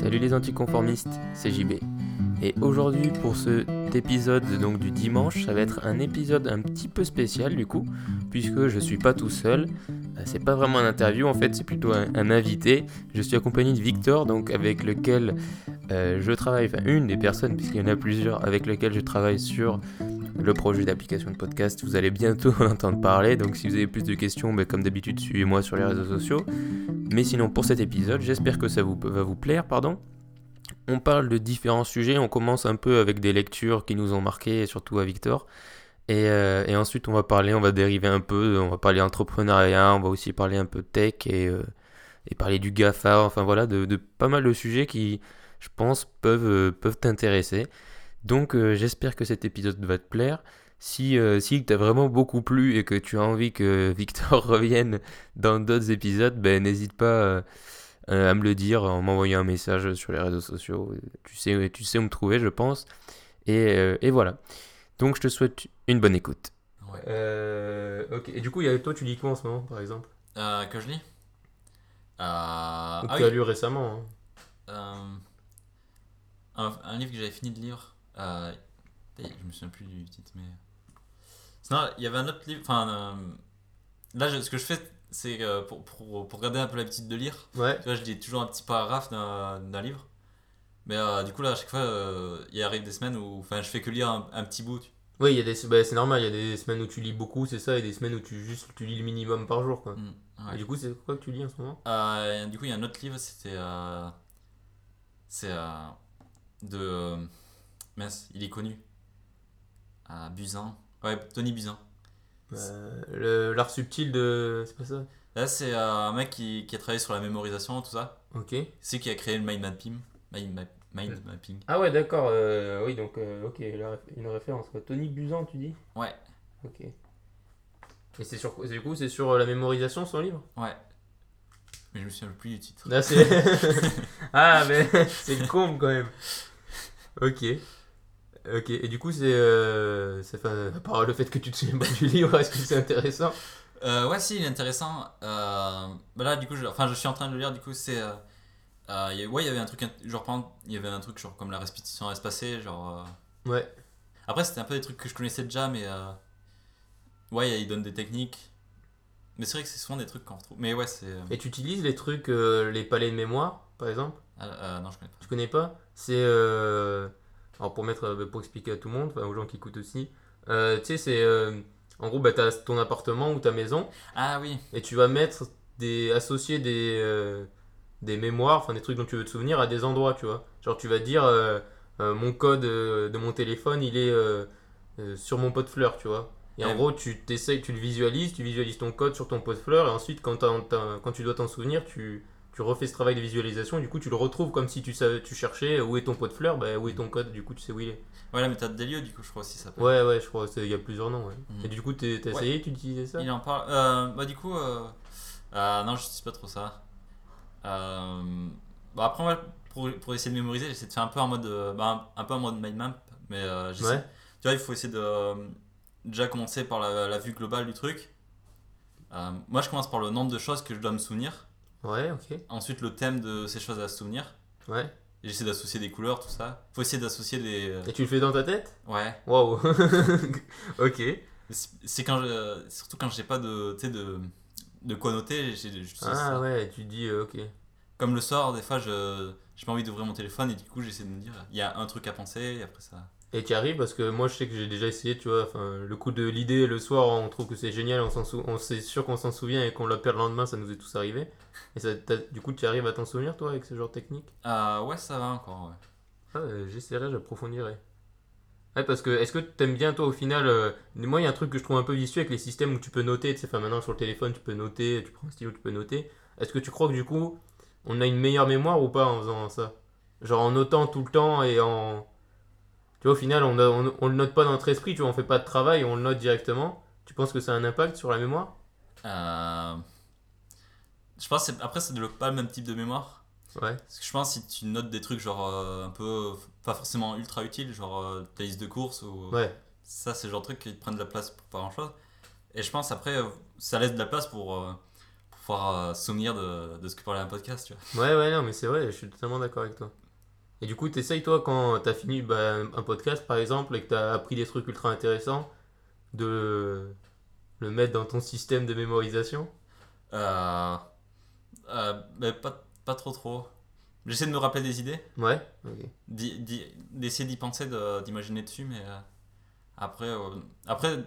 Salut les anticonformistes, c'est JB. Et aujourd'hui pour cet épisode donc du dimanche, ça va être un épisode un petit peu spécial du coup, puisque je suis pas tout seul. Euh, c'est pas vraiment une interview en fait, c'est plutôt un, invité. Je suis accompagné de Victor, donc avec lequel euh, je travaille, enfin une des personnes, puisqu'il y en a plusieurs, avec lequel je travaille sur le projet d'application de podcast. Vous allez bientôt en entendre parler, donc si vous avez plus de questions, ben, comme d'habitude, suivez-moi sur les réseaux sociaux. Mais sinon, pour cet épisode, j'espère que ça vous, va vous plaire, pardon. On parle de différents sujets, on commence un peu avec des lectures qui nous ont marqué, surtout à Victor. Et, euh, et, ensuite, on va parler, on va dériver un peu, on va parler entrepreneuriat, on va aussi parler un peu tech et, euh, et parler du GAFA, enfin voilà, de, pas mal de sujets qui, je pense, peuvent, euh, peuvent t'intéresser. Donc j'espère que cet épisode va te plaire. Si, euh, si t'as vraiment beaucoup plu et que tu as envie que Victor revienne dans d'autres épisodes, ben n'hésite pas euh, à me le dire en m'envoyant un message sur les réseaux sociaux. Tu sais, tu sais où me trouver, je pense. Et, et voilà. Donc je te souhaite une bonne écoute. Ouais. ok. Et du coup, toi, tu lis quoi en ce moment, par exemple? Que je lis? Ou ah, que tu as lu récemment hein. un, un, livre que j'avais fini de lire. Euh, je me souviens plus du titre, mais. Sinon, il y avait un autre livre. Enfin, euh, là, je, ce que je fais, c'est euh, pour, pour, pour, garder un peu l'habitude de lire. Ouais. Tu vois, je lis toujours un petit paragraphe d'un livre. Mais du coup, là, à chaque fois, il arrive des semaines où enfin, je fais que lire un, petit bout. Oui, il y a des, bah, c'est normal, il y a des semaines où tu lis beaucoup, c'est ça, et des semaines où tu juste tu lis le minimum par jour. Quoi. Mmh, Et du coup, c'est quoi que tu lis en ce moment? Du coup, il y a un autre livre, c'était. c'est de Mince, il est connu. À Buzyn. Ouais, Tony Buzyn. Euh, L'art subtil de. C'est pas ça? Là, c'est euh, un mec qui, qui, a travaillé sur la mémorisation, tout ça. Ok. C'est qui a créé le mind mapping. Mind, mind mapping. Ah ouais, d'accord. Euh, oui, donc, euh, ok, une référence. Tony Buzyn, tu dis? Ouais. Ok. Et c'est sur du coup, c'est sur la mémorisation son livre? Ouais. Mais je me souviens plus du titre. Ah, ah mais c'est con quand même. Ok. Ok, et du coup, c'est. Euh, à part le fait que tu te souviens pas du livre, est-ce que c'est intéressant? Euh, Ouais, si, il est intéressant. Euh, bah là, du coup, je, enfin, je suis en train de le lire, du coup, c'est. Euh, euh ouais, il y avait un truc, genre, il y avait un truc genre comme la répétition espacée, genre. Ouais. Après, c'était un peu des trucs que je connaissais déjà, mais. ouais, il donne des techniques. Mais c'est vrai que c'est souvent des trucs qu'on retrouve. Mais ouais, c'est. Et tu utilises les trucs, les palais de mémoire, par exemple? Ah, Non, je connais pas. Tu connais pas? C'est alors pour mettre, euh, pour expliquer à tout le monde, aux gens qui écoutent aussi, euh, tu sais, c'est euh, en gros, bah, tu as ton appartement ou ta maison. Ah oui. Et tu vas mettre des associer des des mémoires, enfin des trucs dont tu veux te souvenir à des endroits, tu vois. Genre tu vas dire mon code de mon téléphone, il est sur mon pot de fleurs, tu vois. Et en gros, tu t'essayes, tu le visualises, tu visualises ton code sur ton pot de fleurs, et ensuite, quand, quand tu dois t'en souvenir, tu, tu refais ce travail de visualisation, et du coup tu le retrouves comme si tu savais, tu cherchais où est ton pot de fleurs, bah, où est ton code, du coup tu sais où il est. Ouais, la méthode des lieux, du coup, je crois aussi ça. Ouais, ouais, je crois, il y a plusieurs noms. Ouais. Mhm. Et du coup, t'as essayé, tu utilisais ça? Il en parle. Euh, bah, du coup, euh, euh, non, je n'utilise pas trop ça. Euh, bah, après, moi, pour, pour, essayer de mémoriser, j'essaie de faire un peu en mode, bah, un, peu en mode mind map, mais j'essaie. Tu vois, il faut essayer de déjà commencer par la, la vue globale du truc. moi, je commence par le nombre de choses que je dois me souvenir. Ouais, ok. Ensuite, le thème de ces choses à se souvenir. Ouais. J'essaie d'associer des couleurs, tout ça. Faut essayer d'associer des. Et tu le fais dans ta tête? Ouais. Waouh Ok. C'est quand je... Surtout quand j'ai pas de, de, de quoi noter. ah ouais, tu dis euh, ok. Comme le soir, des fois, je j'ai pas envie d'ouvrir mon téléphone et du coup, j'essaie de me dire, il y a un truc à penser et après ça. Et tu arrives parce que moi je sais que j'ai déjà essayé, tu vois, enfin, le coup de l'idée le soir, on trouve que c'est génial, on, sou... on c'est sûr qu'on s'en souvient et qu'on l'a perd le lendemain, ça nous est tous arrivé. Et ça, du coup, tu arrives à t'en souvenir toi avec ce genre de technique? Ah ouais, ça va encore, ouais. Ah, euh, j'essaierai, j'approfondirai. Ouais, parce que est-ce que t'aimes bien toi au final euh, Moi, il y a un truc que je trouve un peu vicieux avec les systèmes où tu peux noter, tu sais, enfin maintenant sur le téléphone, tu peux noter, tu prends un stylo, tu peux noter. Est-ce que tu crois que du coup, on a une meilleure mémoire ou pas en faisant ça? Genre en notant tout le temps et en tu vois, au final, on, on, le note pas dans notre esprit, tu vois, on fait pas de travail, on le note directement. Tu penses que ça a un impact sur la mémoire? Euh... Je pense que après, ça développe pas le même type de mémoire. Ouais. Parce que je pense que si tu notes des trucs genre euh, un peu, pas forcément ultra utiles, genre euh, ta liste de courses ou. Ouais. Ça, c'est le genre de truc qui te prennent de la place pour pas grand chose. Et je pense après, euh, ça laisse de la place pour, pouvoir se souvenir de, de, ce que parlait un podcast, tu vois. Ouais, ouais, non, mais c'est vrai, je suis totalement d'accord avec toi. Et du coup, t'essayes, toi, quand t'as fini bah, un podcast, par exemple, et que t'as appris des trucs ultra intéressants, de le mettre dans ton système de mémorisation? Euh, euh, mais pas, pas trop trop. J'essaie de me rappeler des idées. Ouais, D'essayer d'y penser, d'imaginer dessus, mais euh, après, euh, après,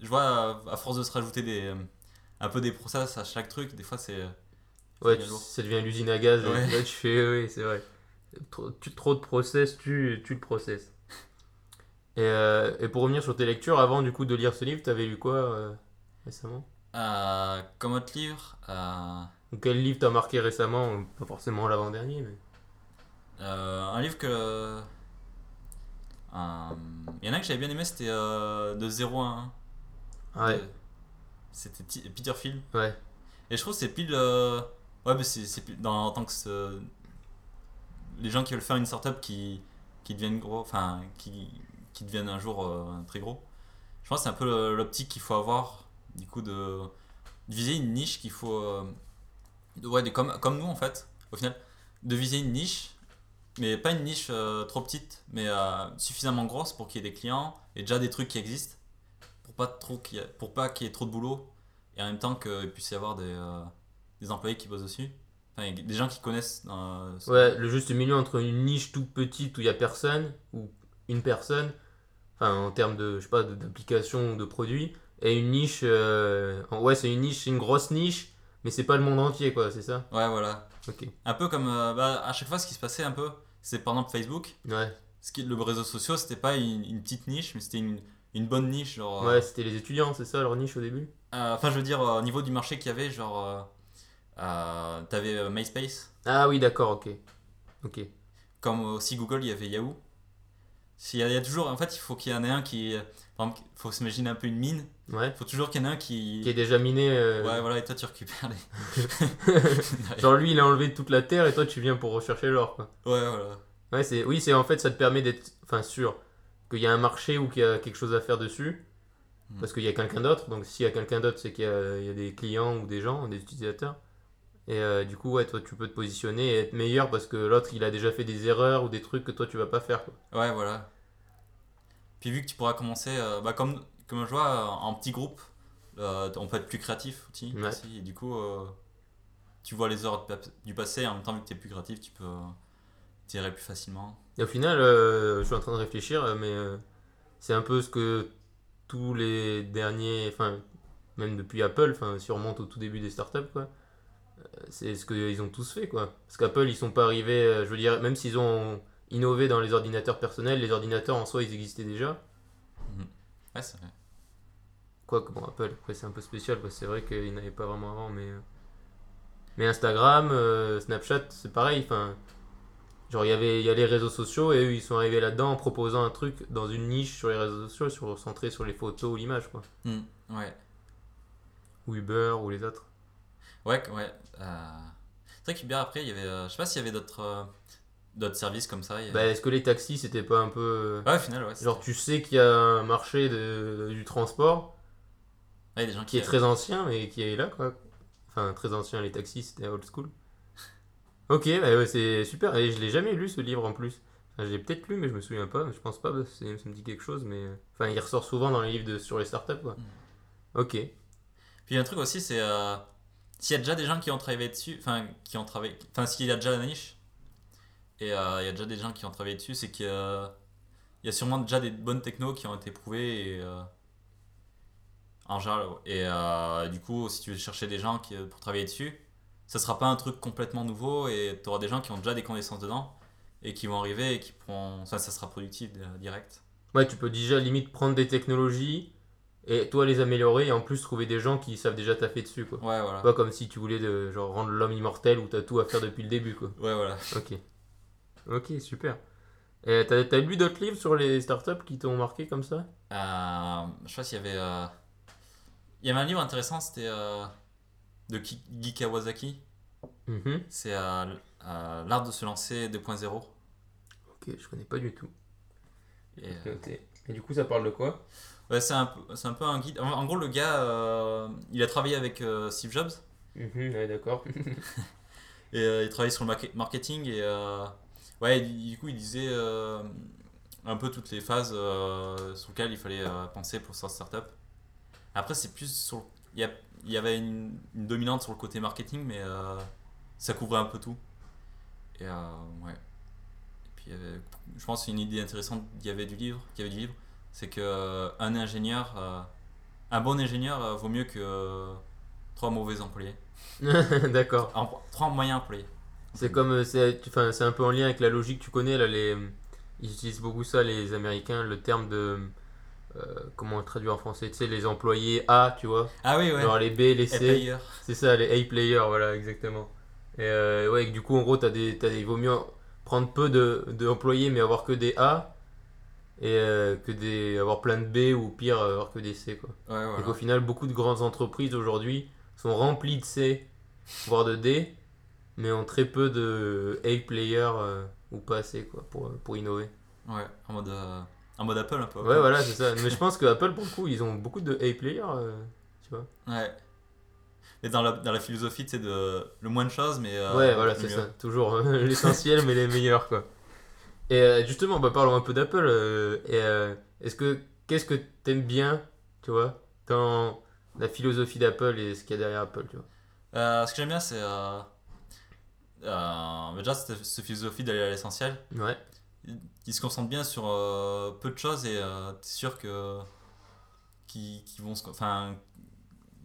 je vois, à force de se rajouter des, un peu des process à chaque truc, des fois c'est. Ouais, ça devient l'usine à gaz. Là, tu fais, oui, c'est vrai. Trop, tu, trop de process, tu, tu le process. Et, et, pour revenir sur tes lectures, avant du coup de lire ce livre, t'avais lu quoi récemment? Euh, Comme autre livre euh... Quel livre t'as marqué récemment? Pas forcément l'avant-dernier, mais. Euh, un livre que. Euh, il y en a que j'avais bien aimé, c'était de 0 à 1. Ouais. C'était Peter Phil. Ouais. Et je trouve que c'est pile. Ouais, mais c'est dans en tant que. Les gens qui veulent faire une startup qui, qui deviennent gros, enfin, qui, qui deviennent un jour très gros. Je pense que c'est un peu l'optique qu'il faut avoir du coup, de, viser une niche qu'il faut. Euh, ouais, comme, comme nous en fait, au final, de viser une niche, mais pas une niche euh, trop petite, mais euh, suffisamment grosse pour qu'il y ait des clients et déjà des trucs qui existent, pour pas, qu'il pas qu'il y ait trop de boulot, et en même temps qu'il puisse y avoir des, des employés qui bossent dessus. Enfin, des gens qui connaissent. ouais, le juste milieu entre une niche toute petite où il y a personne, ou une personne, enfin en termes de, je sais pas, d'application ou de produits, et une niche. Euh, ouais, c'est une niche, c'est une grosse niche, mais c'est pas le monde entier, quoi, c'est ça? Ouais, voilà. Ok. Un peu comme. Euh, bah, à chaque fois, ce qui se passait un peu, c'est par exemple Facebook. Ouais. Ce qui, le réseau social, c'était pas une, une, petite niche, mais c'était une, une, bonne niche. Genre, ouais, c'était les étudiants, c'est ça leur niche au début? euh, Enfin, je veux dire, au niveau du marché qu'il y avait, genre. T'avais MySpace? Ah oui, d'accord, ok. Ok. Comme aussi Google, il y avait Yahoo. Il y, a, il y a toujours. En fait, il faut qu'il y en ait un qui. Par exemple, il faut s'imaginer un peu une mine Ouais. Faut toujours qu'il y en ait un qui. Qui est déjà miné. Euh. Ouais, voilà, et toi tu récupères les. Genre lui il a enlevé toute la terre et toi tu viens pour rechercher l'or, quoi. Ouais, voilà. Ouais, c'est... Oui, c'est en fait ça te permet d'être enfin, sûr qu'il y a un marché ou qu'il y a quelque chose à faire dessus. Hmm. Parce qu'il y a quelqu'un d'autre. Donc s'il y a quelqu'un d'autre, c'est qu'il y a des clients ou des gens, des utilisateurs. Et euh, du coup, ouais, toi tu peux te positionner et être meilleur parce que l'autre il a déjà fait des erreurs ou des trucs que toi tu vas pas faire. Quoi. Ouais, voilà. Puis vu que tu pourras commencer, euh, bah, comme comme je vois, en petit groupe, euh, on peut être plus créatif aussi. et du coup, euh, tu vois les heures du passé, en même temps, vu que tu es plus créatif, tu peux tirer plus facilement. Et au final, euh, je suis en train de réfléchir, mais c'est un peu ce que tous les derniers, enfin, même depuis Apple, enfin, si on remonte au tout début des startups, quoi, c'est ce qu'ils ont tous fait, quoi. Parce qu'Apple, ils sont pas arrivés, je veux dire, même s'ils ont innové dans les ordinateurs personnels, les ordinateurs en soi, ils existaient déjà. Ouais, c'est vrai. Quoi que bon, Apple, après c'est un peu spécial, parce que c'est vrai qu'ils n'avaient pas vraiment avant, mais. Euh, mais Instagram, euh, Snapchat, c'est pareil, enfin. Genre, il y avait y a les réseaux sociaux et eux, ils sont arrivés là-dedans en proposant un truc dans une niche sur les réseaux sociaux, sur, centré sur les photos ou l'image, quoi. Hmm, ouais. Ou Uber ou les autres. Ouais, ouais. Euh... C'est vrai qu'Uber, après, il y avait. Euh, je sais pas s'il y avait d'autres d'autres services comme ça. Bah, est-ce que les taxis, c'était pas un peu. Ouais, au final, ouais. Genre, tu sais qu'il y a un marché de, du transport des gens qui, est très ancien, mais qui est là, quoi. Enfin, très ancien, les taxis, c'était old school. Ok, bah, c'est super. Et je l'ai jamais lu ce livre en plus. Enfin, je l'ai peut-être lu, mais je me souviens pas. Je pense pas, ça me dit quelque chose, mais. Enfin, il ressort souvent dans les livres de, sur les startups, quoi. Mm. Ok. Puis un truc aussi, c'est. Euh, s'il y a déjà des gens qui ont travaillé dessus, enfin, qui ont travaillé. Enfin, s'il y a déjà la niche, et euh, il y a déjà des gens qui ont travaillé dessus, c'est qu'il y a, il y a sûrement déjà des bonnes technos qui ont été prouvées et. Euh, en général, et euh, du coup, si tu veux chercher des gens qui, pour travailler dessus, ça sera pas un truc complètement nouveau et tu auras des gens qui ont déjà des connaissances dedans et qui vont arriver et qui pourront. Ça, ça sera productif euh, direct. Ouais, tu peux déjà limite prendre des technologies et toi les améliorer et en plus trouver des gens qui savent déjà taffer dessus quoi. Ouais, voilà. Pas comme si tu voulais de, genre rendre l'homme immortel ou t'as tout à faire depuis le début quoi. Ouais, voilà. Ok. Ok, super. Et t'as, as lu d'autres livres sur les startups qui t'ont marqué comme ça? Euh, Je sais pas s'il y avait. Euh, il y avait un livre intéressant, c'était euh, de Guy Kawasaki. Mm-hmm. C'est euh, L'art de se lancer 2.0. Ok, je connais pas du tout. Et, Et du coup, ça parle de quoi? Ouais, c'est, un, un peu un guide. En, gros, le gars, il a travaillé avec Steve Jobs. Mhm, ouais, d'accord. Et euh, il travaillait sur le market- marketing et euh, ouais, du coup, il disait euh, un peu toutes les phases euh, sur lesquelles il fallait euh, penser pour sa startup. Après, c'est plus sur. Il y, a- il y avait une, une dominante sur le côté marketing, mais euh, ça couvrait un peu tout. Et euh, ouais. Et puis, il y avait- je pense que c'est une idée intéressante qu'il y avait du livre, qu'il y avait du livre, c'est que euh, un ingénieur, euh, un bon ingénieur euh, vaut mieux que trois mauvais employés. d'accord. Trois moyens employés. C'est comme, c'est enfin, c'est un peu en lien avec la logique, tu connais, là, les, ils utilisent beaucoup ça, les Américains, le terme de, euh, comment traduire en français, tu sais, les employés A, tu vois, Ah oui, ouais. genre les B, les C, c'est ça, les A players, voilà, exactement. Et euh, ouais, et du coup, en gros, t'as des, des, il vaut mieux prendre peu de, de employés, mais avoir que des A, et euh, que des, avoir plein de B, ou pire, avoir que des C, quoi. Ouais, Et qu'au final, beaucoup de grandes entreprises aujourd'hui sont remplies de C, voire de D, mais ont très peu de A players euh, ou pas assez quoi, pour, pour innover. Ouais, en mode, euh, en mode Apple un peu. Ouais, voilà, c'est ça. Mais je pense que Apple, pour le coup, ils ont beaucoup de A players, euh, tu vois. Ouais. Mais dans la, dans la philosophie, sais, de le moins de choses, mais. euh, ouais, voilà, c'est ça. Toujours euh, l'essentiel, mais les meilleurs, quoi. Et euh, justement, bah, parlons un peu d'Apple. euh, euh, est-ce que qu'est-ce que t'aimes bien, tu vois, dans la philosophie d'Apple et ce qu'il y a derrière Apple, tu vois? Euh, ce que j'aime bien, c'est. Euh, euh, déjà, cette, cette philosophie d'aller à l'essentiel. Ouais. Ils se concentrent bien sur peu de choses et t'es sûr que. Qui, qui vont se. Enfin.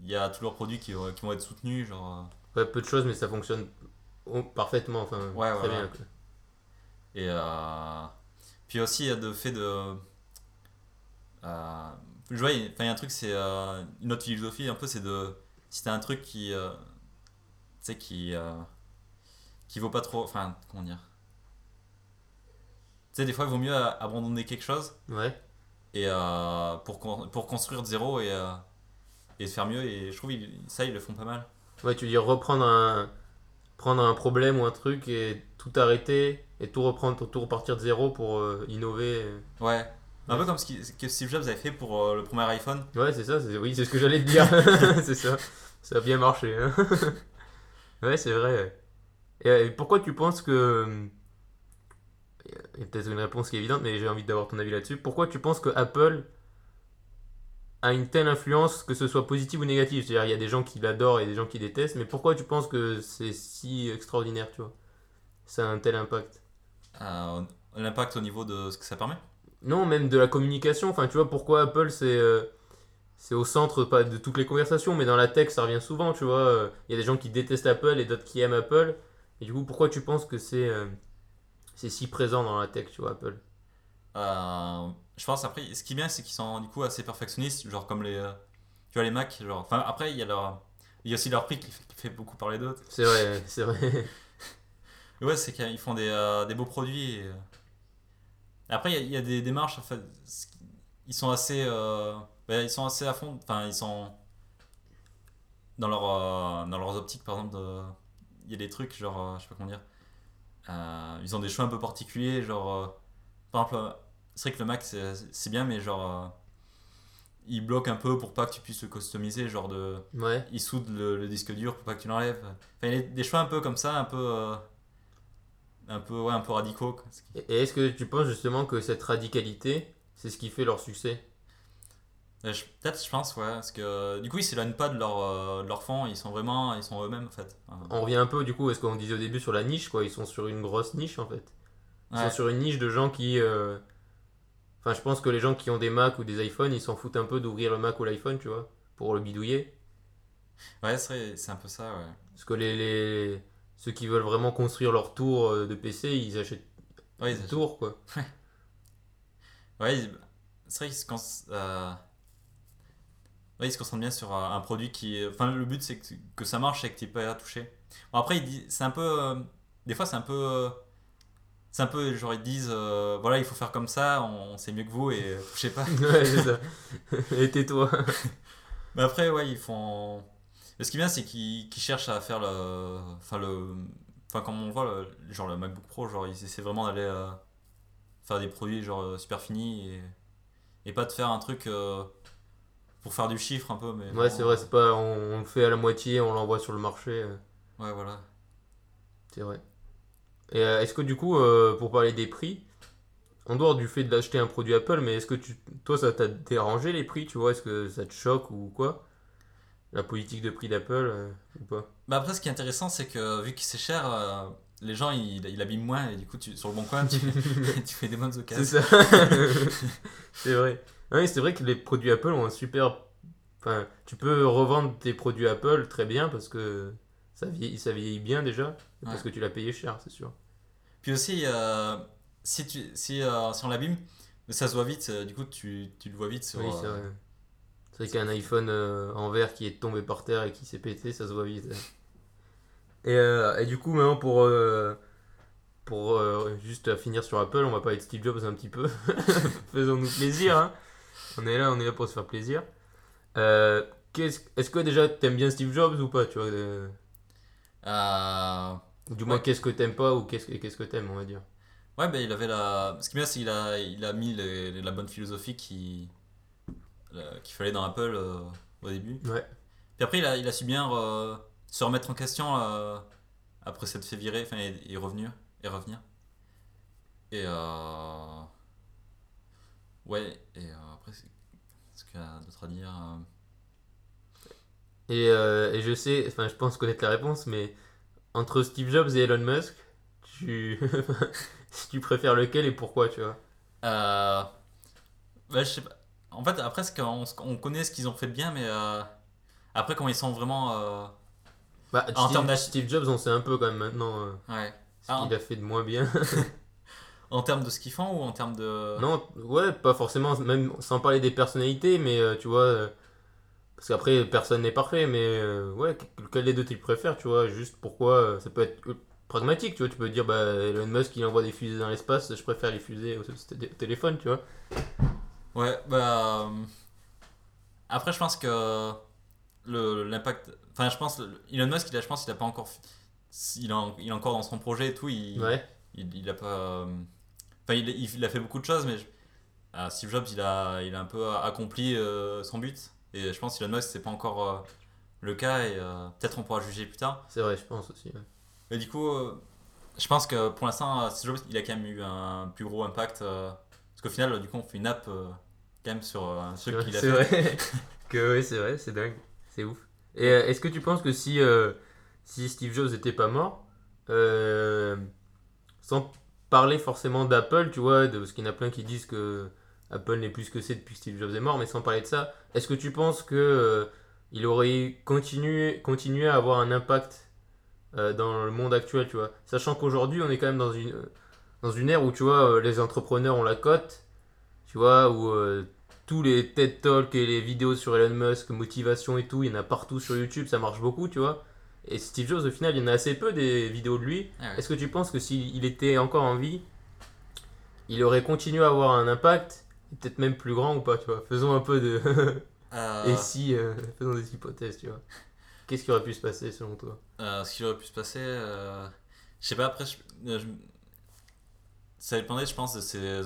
Il y a tous leurs produits qui, vont- qui vont être soutenus, genre. Ouais, peu de choses, mais ça fonctionne parfaitement, enfin, Ouais, très bien. Et euh, puis aussi, il y a le fait de. Euh, je vois, il y a un truc, c'est. euh, une autre philosophie, un peu, c'est de. Si t'as un truc qui. tu sais, qui. qui vaut pas trop. Enfin, comment dire? Tu sais, des fois, il vaut mieux abandonner quelque chose Ouais. et, euh, pour, con- pour construire de zéro et, euh, et faire mieux. Et je trouve ils- ça, ils le font pas mal. Ouais, tu dis reprendre un, prendre un problème ou un truc et tout arrêter et tout reprendre, tout repartir de zéro pour euh, innover. Ouais. Un Ouais. peu comme ce qui- ce que Steve Jobs avait fait pour euh, le premier iPhone. Ouais, c'est ça, c'est, oui, c'est ce que j'allais te dire. c'est ça. Ça a bien marché. hein. ouais, c'est vrai. Et, pourquoi tu penses que. Il y a peut-être une réponse qui est évidente, mais j'ai envie d'avoir ton avis là-dessus. Pourquoi tu penses que Apple a une telle influence, que ce soit positive ou négative? C'est-à-dire, il y a des gens qui l'adorent et des gens qui détestent, mais pourquoi tu penses que c'est si extraordinaire, tu vois? Ça a un tel impact? L'impact au niveau de ce que ça permet. Non, même de la communication. Enfin, tu vois, pourquoi Apple, c'est euh, c'est au centre pas de toutes les conversations, mais dans la tech, ça revient souvent, tu vois. Euh, Il y a des gens qui détestent Apple et d'autres qui aiment Apple. Et du coup, pourquoi tu penses que c'est euh, c'est si présent dans la tech, tu vois, Apple? Euh, je pense après, ce qui est bien, c'est qu'ils sont du coup assez perfectionnistes, genre comme les, euh, tu vois les Mac, genre. Enfin après, il y a leur, il y a aussi leur prix qui, fait- qui fait beaucoup parler d'autres. C'est vrai, c'est vrai. Et Ouais, c'est qu'ils font des, euh, des beaux produits. Et, euh, Après, il y a, il y a des démarches, en fait, ils sont assez, euh, ben, ils sont assez à fond. Enfin, ils sont dans leur, euh, dans leurs optiques, par exemple. Il y a des trucs genre, je sais pas comment dire. Ils ont des choix un peu particuliers, genre. par exemple, c'est vrai que le Mac c'est c'est bien, mais genre. ils bloquent un peu pour pas que tu puisses le customiser, genre de Ouais. ils soudent le, le disque dur pour pas que tu l'enlèves. Enfin, il y a des choix un peu comme ça, un peu. euh, un peu, ouais, un peu radicaux. quoi. Ce qui- Et est-ce que tu penses justement que cette radicalité, c'est ce qui fait leur succès? Euh, je- Peut-être, je pense, ouais. Parce que euh, du coup, ils s'éloignent pas de leur, euh, de leur fond, ils sont vraiment. Ils sont eux-mêmes, en fait. Euh, On revient un peu, du coup, à ce qu'on disait au début sur la niche, quoi. Ils sont sur une grosse niche, en fait. Ils ouais. sont sur une niche de gens qui. euh, Enfin, je pense que les gens qui ont des Mac ou des iPhones, ils s'en foutent un peu d'ouvrir le Mac ou l'iPhone, tu vois, pour le bidouiller. Ouais, c'est vrai, c'est un peu ça, ouais. Parce que les, les- ceux qui veulent vraiment construire leur tour euh, de PC, ils achètent Ouais, une ils- tour, quoi. ouais c'est vrai qu'ils se, euh, ouais, ils se concentrent bien sur euh, un produit qui. Enfin, le but, c'est que, que ça marche et que tu pas à toucher. Bon, après, c'est un peu. des fois, c'est un peu. c'est un peu, genre, ils disent, euh, voilà, il faut faire comme ça, on, sait mieux que vous et euh, touchez pas. ouais, c'est ça. Et tais-toi. Mais après, ouais, ils font. Mais ce qui est bien, c'est qu'ils cherchent à faire le. Enfin, le. Enfin, comme on voit, le- genre le MacBook Pro, genre, ils essaient vraiment d'aller euh, faire des produits, genre, euh, super finis et. Et pas de faire un truc. euh, pour faire du chiffre un peu. Mais ouais, c'est vrai, c'est pas on, on, le fait à la moitié, on l'envoie sur le marché. Ouais, voilà. C'est vrai. Et est-ce que du coup, pour parler des prix, en dehors du fait d'acheter un produit Apple, mais est-ce que tu, toi, ça t'a dérangé les prix, tu vois? Est-ce que ça te choque ou quoi? La politique de prix d'Apple ou pas? Bah après, ce qui est intéressant, c'est que vu que c'est cher, les gens ils, ils abîment moins et du coup tu, sur le bon coin tu, tu fais des bonnes occasions. C'est ça. c'est vrai. Oui, c'est vrai que les produits Apple ont un super. Enfin, tu peux revendre tes produits Apple très bien parce que ça vieillit, ça vieillit bien déjà parce que tu l'as payé cher, c'est sûr. Puis aussi, euh, si, tu, si, euh, si on l'abîme, ça se voit vite, euh, du coup tu, tu le vois vite sur. Oui, c'est qu'un iPhone en verre qui est tombé par terre et qui s'est pété, ça se voit vite. Et, euh, et, du coup, maintenant, pour, euh, pour euh, juste finir sur Apple, on va parler de Steve Jobs un petit peu. Faisons-nous plaisir. Hein. On est là, on est là pour se faire plaisir. Est-ce que déjà t'aimes bien Steve Jobs ou pas tu vois, Du moins, qu'est-ce que t'aimes pas ou qu'est-ce qu'est-ce que t'aimes, on va dire? Ouais, ben il avait la. Ce qui est bien, c'est qu'il a, il a mis la bonne philosophie qu'il fallait dans Apple au début. Ouais. Puis après, il a, il a su bien se remettre en question euh, après s'être fait virer enfin, et, revenir. Et revenir. Et euh... Ouais, et euh, après, ce qu'il y a d'autre à dire euh? et, et, je sais, enfin, je pense connaître la réponse, mais entre Steve Jobs et Elon Musk, tu, tu préfères lequel et pourquoi, tu vois? Euh... je sais pas. En fait, après, on, on connaît ce qu'ils ont fait de bien, mais après, quand ils sont vraiment bah, en Steve, termes Steve Jobs, on sait un peu quand même maintenant euh, ouais. ce qu'il a fait de moins bien. en termes de ce qu'ils font ou en termes de. Non, ouais, pas forcément, même sans parler des personnalités, mais euh, tu vois. Euh, parce qu'après, personne n'est parfait, mais ouais, quel des deux tu préfères, tu vois Juste pourquoi ça peut être pragmatique, tu vois. Tu peux dire, bah, Elon Musk il envoie des fusées dans l'espace, je préfère les fusées au, téléphone, tu vois. Ouais, bah. Après, je pense que l'impact Enfin, je pense, Elon Musk, il a, je pense qu'il a pas encore. Il, il est encore dans son projet et tout. Il, il, il, a pas. Enfin, il, il, a fait beaucoup de choses, mais ah, Steve Jobs, il a, il a un peu accompli euh, son but. Et je pense que Elon Musk, c'est pas encore euh, le cas. Et euh, peut-être on pourra juger plus tard. C'est vrai, je pense aussi. Mais du coup, je pense que pour l'instant, Steve Jobs, il a quand même eu un plus gros impact. Parce qu'au final, du coup, on fait une app quand même sur un truc qu'il a fait. C'est vrai. que oui, c'est vrai, c'est dingue. C'est ouf. Et euh, est-ce que tu penses que si, euh, si Steve Jobs n'était pas mort, euh, sans parler forcément d'Apple, tu vois, de, parce qu'il y en a plein qui disent que Apple n'est plus ce que c'est depuis que Steve Jobs est mort, mais sans parler de ça, est-ce que tu penses que il aurait continué, continué à avoir un impact dans le monde actuel, tu vois? Sachant qu'aujourd'hui, on est quand même dans une, dans une ère où, tu vois, les entrepreneurs ont la cote, tu vois, où tous les TED Talks et les vidéos sur Elon Musk, motivation et tout, il y en a partout sur YouTube, ça marche beaucoup, tu vois. Et Steve Jobs, au final, il y en a assez peu des vidéos de lui. Ah Est-ce que tu penses que s'il était encore en vie, il aurait continué à avoir un impact, peut-être même plus grand ou pas, tu vois? Faisons un peu de. Euh. Et si, euh, faisons des hypothèses, tu vois. Qu'est-ce qui aurait pu se passer selon toi? Euh, Ce qui aurait pu se passer, je sais pas, après, ça dépendait, je pense, de ses,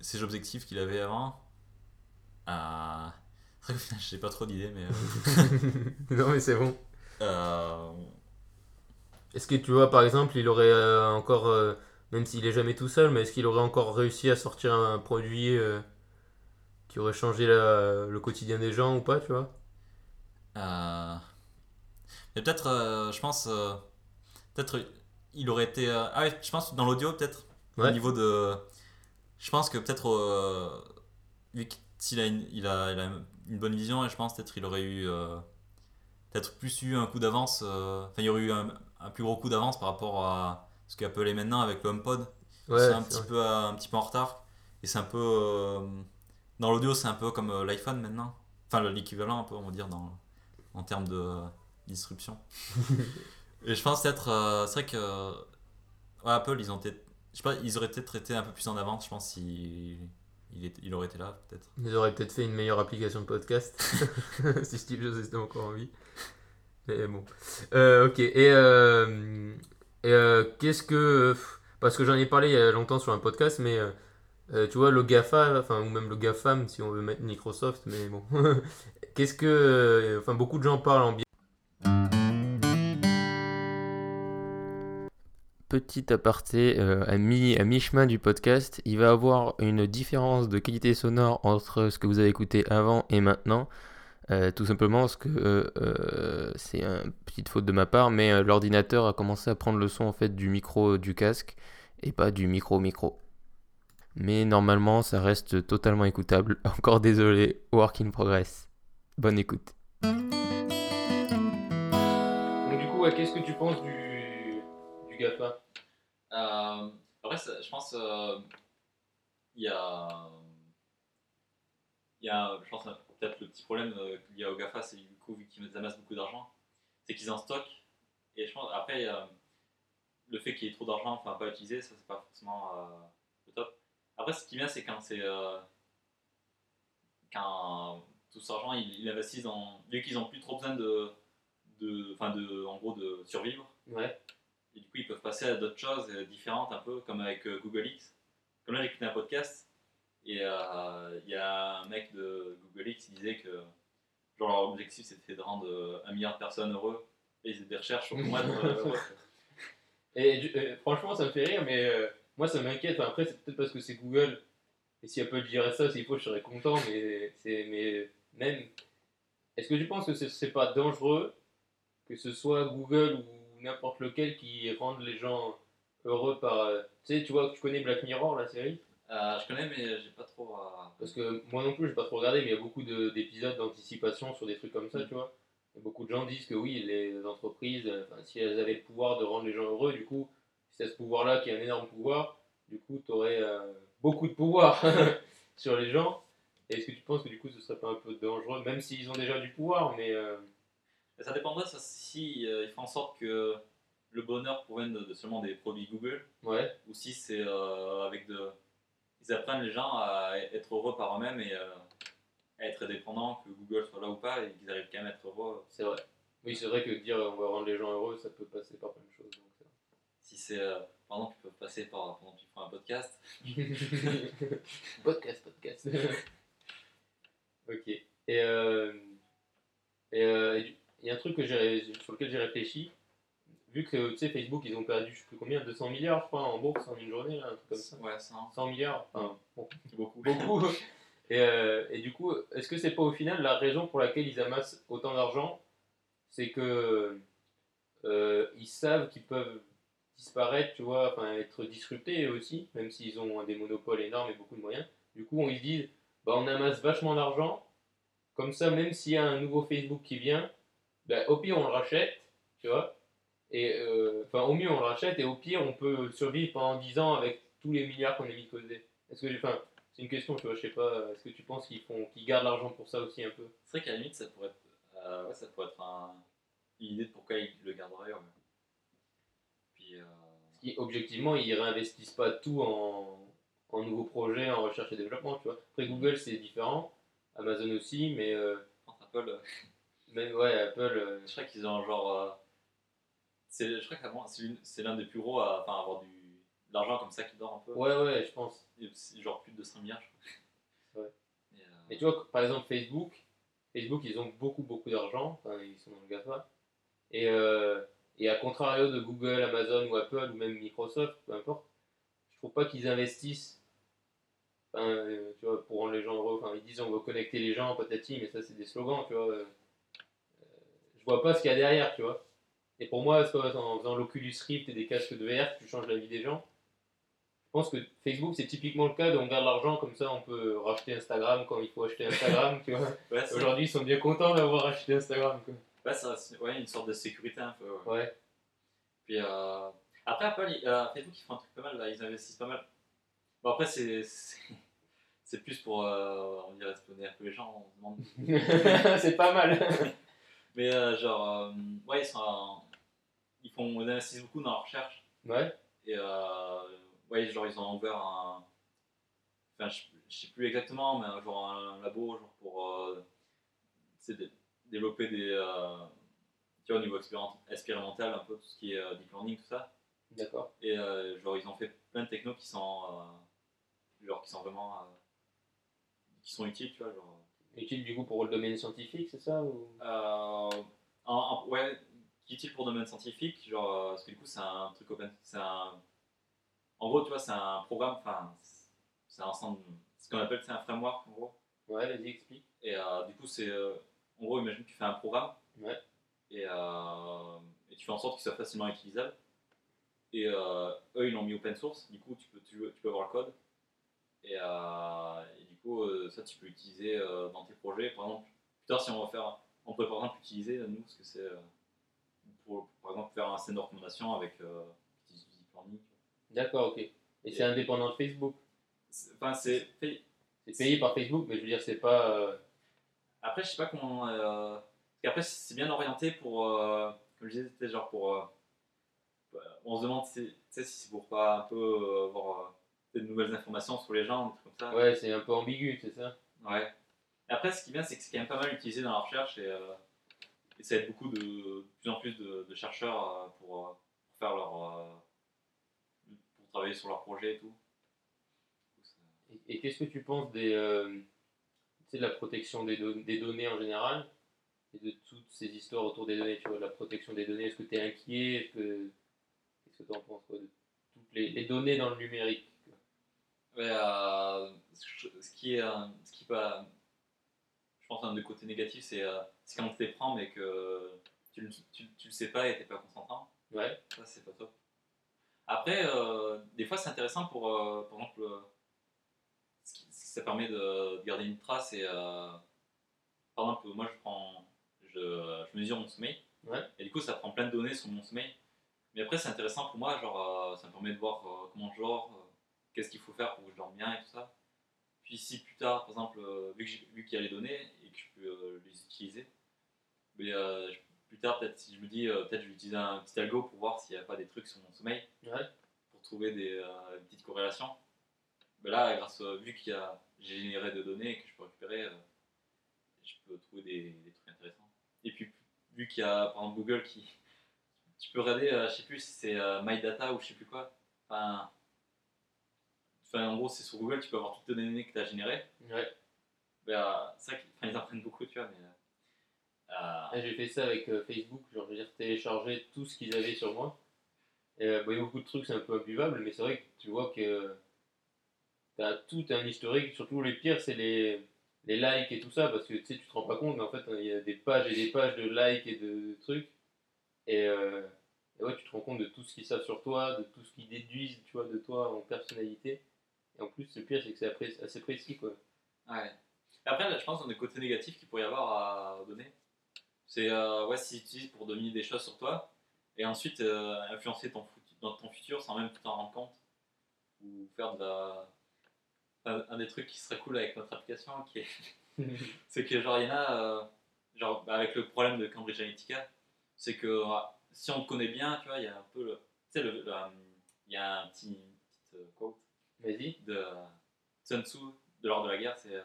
ses objectifs qu'il avait avant. Euh... J'ai pas trop d'idées, mais. Euh, non, mais c'est bon. Euh... Est-ce que tu vois, par exemple, il aurait euh, encore, même s'il est jamais tout seul, mais est-ce qu'il aurait encore réussi à sortir un produit qui aurait changé le quotidien des gens ou pas, tu vois? Mais peut-être, je pense, peut-être il aurait été. ah ouais, je pense dans l'audio, peut-être. Au niveau de. Je pense que peut-être. vu s'il a, une, il a, il a une bonne vision, et je pense peut-être il aurait eu euh, peut-être plus eu un coup d'avance, euh, enfin il y aurait eu un, un, plus gros coup d'avance par rapport à ce qu'Apple est maintenant avec le HomePod. c'est un petit, peu, un petit peu en retard. Et c'est un peu. Euh, dans l'audio, c'est un peu comme l'iPhone maintenant. Enfin, l'équivalent, un peu, on va dire, dans, en termes de distribution. et je pense peut-être. c'est vrai que. Apple, ils ont Je sais pas, ils auraient peut-être été un peu plus en avance, je pense, si il, il aurait été là, peut-être. Ils auraient peut-être fait une meilleure application de podcast si Steve Jobs était encore en vie. Mais bon. Euh, ok. Et, euh, euh, qu'est-ce que. Parce que j'en ai parlé il y a longtemps sur un podcast, mais tu vois, le GAFA, enfin, ou même le GAFAM si on veut mettre Microsoft, mais bon. Qu'est-ce que. Enfin, beaucoup de gens parlent en Petit aparté, euh, à mi- à mi-chemin du podcast, il va avoir une différence de qualité sonore entre ce que vous avez écouté avant et maintenant. Euh, tout simplement parce que euh, c'est une petite faute de ma part, mais l'ordinateur a commencé à prendre le son en fait du micro du casque et pas du micro micro. Mais normalement, ça reste totalement écoutable. Encore désolé, work in progress. Bonne écoute. Du coup, qu'est-ce que tu penses du, du GAFA Euh, après, je pense euh, il y a, y a, peut-être le petit problème euh, lié au Gafa, c'est du coup vu qu'ils amassent beaucoup d'argent, c'est qu'ils en stockent. Et je pense après y a le fait qu'il y ait trop d'argent, enfin pas utilisé, ça c'est pas forcément le top. Après, ce qui est bien, c'est quand c'est quand tout cet argent, ils, investissent dans vu qu'ils ont plus trop besoin de, de, de, en gros de survivre. Et du coup, ils peuvent passer à d'autres choses euh, différentes, un peu comme avec euh, Google X. Comme là, j'écoutais un podcast et euh, il y a un mec de Google X qui disait que genre, leur objectif c'était de rendre un milliard de personnes heureux et ils faisaient des recherches sur comment être heureux. Et franchement, ça me fait rire, mais moi, ça m'inquiète. Après, c'est peut-être parce que c'est Google. Et si Apple dirait ça, s'il faut, je serais content. Mais, mais même. Est-ce que tu penses que ce serait pas dangereux que ce soit Google ou n'importe lequel qui rende les gens heureux par. euh, tu sais, tu vois, tu connais Black Mirror, la série? Euh, je connais, mais j'ai pas trop. euh, Parce que moi non plus, j'ai pas trop regardé, mais il y a beaucoup de- d'épisodes d'anticipation sur des trucs comme ça, tu vois. Et beaucoup de gens disent que oui, les entreprises, euh, si elles avaient le pouvoir de rendre les gens heureux, du coup, si t'as ce pouvoir-là qui est un énorme pouvoir, du coup, tu aurais beaucoup de pouvoir sur les gens. Est-ce que tu penses que du coup, ce serait pas un peu dangereux, même s'ils ont déjà du pouvoir, mais euh, Et ça dépendrait ça, si euh, ils font en sorte que le bonheur provienne de, de seulement des produits Google ouais, ou si c'est euh, avec de. Ils apprennent les gens à être heureux par eux-mêmes et euh, à être indépendants, que Google soit là ou pas, et qu'ils arrivent quand même à être heureux. c'est vrai. Oui, c'est vrai que dire on va rendre les gens heureux, ça peut passer par plein de choses. donc. Si c'est. par exemple, ils peuvent passer par, pendant qu'ils font un podcast. podcast, podcast. ok. Et euh, et, et du- il y a un truc que sur lequel j'ai réfléchi. Vu que tu sais, Facebook, ils ont perdu, je sais plus combien, 200 milliards, je crois, en bourse en une journée, là, un truc comme ça. Ouais, ça. hein. 100 milliards, enfin, bon, C'est beaucoup. beaucoup. et, euh, et du coup, est-ce que c'est pas au final la raison pour laquelle ils amassent autant d'argent? C'est que euh, ils savent qu'ils peuvent disparaître, tu vois, enfin être disruptés aussi, même s'ils ont des monopoles énormes et beaucoup de moyens. Du coup, ils se disent, bah, on amasse vachement d'argent, comme ça, même s'il y a un nouveau Facebook qui vient, bah, au pire, on le rachète, tu vois. Et euh, enfin, au mieux, on le rachète, et au pire, on peut survivre pendant 10 ans avec tous les milliards qu'on a mis côté. Est-ce que, enfin, c'est une question, tu vois, je sais pas, est-ce que tu penses qu'ils font, qu'ils gardent l'argent pour ça aussi un peu? C'est vrai qu'à la limite, ça pourrait être, euh, ouais, ça pourrait être un- une idée de pourquoi ils le garderaient. ouais. Puis, euh, objectivement, ils réinvestissent pas tout en, en nouveaux projets, en recherche et développement, tu vois. Après, Google, c'est différent, Amazon aussi, mais Apple, euh, même, ouais, Apple, euh, je crois qu'ils ont genre. euh, c'est, je crois que c'est, l'un des plus gros à enfin, avoir du, de l'argent comme ça qui dort un peu. ouais, ouais, je pense. Genre plus de 200 milliards, je crois. Ouais. Et, euh, Et tu vois, par exemple, Facebook, Facebook, ils ont beaucoup, beaucoup d'argent, enfin, ils sont dans le GAFA. Et, euh, et à contrario de Google, Amazon ou Apple ou même Microsoft, peu importe, je trouve pas qu'ils investissent enfin, euh, tu vois, pour rendre les gens heureux. Enfin, ils disent on va connecter les gens, patati, mais ça, c'est des slogans, tu vois. Je vois pas ce qu'il y a derrière, tu vois. Et pour moi, en faisant l'Oculus Rift et des casques de VR tu changes la vie des gens. Je pense que Facebook, c'est typiquement le cas de on garde l'argent, comme ça on peut racheter Instagram quand il faut acheter Instagram, tu vois. ouais, Aujourd'hui, ils sont bien contents d'avoir acheté Instagram. Quoi. ouais, ça- ouais, une sorte de sécurité un peu. ouais. Ouais. Puis euh, après, Apple, euh, Facebook, ils font un truc pas mal, là, ils investissent pas mal. Bon, après, c'est, c'est, plus pour, euh, on dirait, espionner un peu les gens, on demande. c'est pas mal. Mais euh, genre, euh, ouais, ils sont, en- ils font, ils investissent beaucoup dans la recherche. ouais. Et euh, ouais, genre, ils ont ouvert un, enfin, je, je sais plus exactement, mais un- genre un labo, genre pour, dé- développer des, tu vois, au niveau expériment- expérimental, un peu tout ce qui est deep learning, tout ça. D'accord. Et euh, genre, ils ont fait plein de technos qui sont. euh, genre qui sont vraiment. euh, qui sont utiles, tu vois. Genre, Utile du coup pour le domaine scientifique, c'est ça ou... Euh, en- en- ouais, utile pour le domaine scientifique, genre, euh, parce que du coup, c'est un truc open. Un. En gros, tu vois, c'est un programme, enfin, c'est un ensemble. Ce qu'on appelle, c'est un framework, en gros. Ouais, vas-y, explique. Et euh, du coup, c'est. en gros, imagine que tu fais un programme. Ouais. Et, euh, et tu fais en sorte qu'il soit facilement utilisable. Et euh, eux, ils l'ont mis open source. Du coup, tu peux, tu, tu peux avoir le code. Et, euh, coup, euh, ça, tu peux l'utiliser euh, dans tes projets. Par exemple, plus tard, si on va faire. On pourrait par exemple utiliser, euh, nous, ce que c'est. pour, par exemple, faire un système de recommandation avec petit. D'accord, ok. Et c'est indépendant de Facebook? C'est- Enfin, c'est fait- C'est payé par Facebook, mais je veux dire, c'est pas. euh, Après, je sais pas comment. Euh... Parce qu'après, c'est bien orienté pour. euh, Comme je disais, c'était genre pour. bah, On se demande si, c'est pour pas un peu avoir des nouvelles informations sur les gens, des trucs comme ça. Ouais, c'est un peu ambigu, c'est ça Ouais. Après, ce qui est bien, c'est que c'est quand même pas mal utilisé dans la recherche et, euh, et ça aide beaucoup de, de plus en plus de, de chercheurs euh, pour, euh, pour faire leur. pour travailler sur leur projet et tout. Et, et qu'est-ce que tu penses des, tu sais, de la protection des, don- des données en général? Et de toutes ces histoires autour des données, tu vois, de la protection des données Est-ce que tu es inquiet? Est-ce que qu'est-ce que tu en penses quoi, de toutes les, les données dans le numérique? Ouais, euh, ce qui est, euh, ce qui pas, je pense un des côtés négatifs, c'est euh, quand tu les prends mais que tu, le- tu, tu le sais pas et t'es pas consentant. Ouais. Ça c'est pas top. Après, euh, des fois c'est intéressant pour, euh, par exemple, euh, ce qui, ça permet de, de garder une trace et, euh, par exemple, moi je prends, je, je mesure mon sommeil Ouais. et du coup ça prend plein de données sur mon sommeil. Mais après c'est intéressant pour moi, genre euh, ça me permet de voir euh, comment je dors, euh, qu'est-ce qu'il faut faire pour que je dorme bien et tout ça. Puis si plus tard, par exemple, euh, vu qu'il y a les données et que je peux euh, les utiliser, mais euh, plus tard peut-être si je me dis euh, peut-être je vais utiliser un petit algo pour voir s'il n'y a pas des trucs sur mon sommeil Ouais. pour trouver des petites corrélations. Ben là, grâce vu qu'il y a j'ai généré de données que je peux récupérer, je peux trouver des, des trucs intéressants. Et puis vu qu'il y a par exemple Google qui tu peux regarder, je sais plus si c'est My Data ou je sais plus quoi. Enfin, enfin, en gros, c'est sur Google, tu peux avoir toutes les données que tu as générées. Ouais. Euh, c'est vrai qu'ils apprennent beaucoup, tu vois, mais. euh, Ah, J'ai fait ça avec euh, Facebook, genre je veux dire télécharger tout ce qu'ils avaient sur moi. Et, euh, bon, il y a beaucoup de trucs, c'est un peu imbuvable, mais c'est vrai que tu vois que tu as tout un historique, surtout les pires, c'est les, les likes et tout ça, parce que tu sais, tu te rends pas compte, mais en fait, il y a des pages et des pages de likes et de, de trucs. Et, euh, et ouais, tu te rends compte de tout ce qu'ils savent sur toi, de tout ce qu'ils déduisent, tu vois, de toi en personnalité. Et en plus, le pire, c'est que c'est assez précis, quoi. Ouais. Après, là, je pense qu'on a des côtés négatifs qu'il pourrait y avoir à donner. C'est euh, ouais, si tu utilises pour dominer des choses sur toi et ensuite euh, influencer ton, dans ton futur sans même t'en rendre compte ou faire de la. Un, un des trucs qui serait cool avec notre application, qui est c'est que genre il y en a euh, genre bah, avec le problème de Cambridge Analytica c'est que euh, si on te connaît bien tu vois il y a un peu le tu sais il y a un petit petite quote Vas-y. de euh, Sun Tzu de l'art de la guerre c'est euh,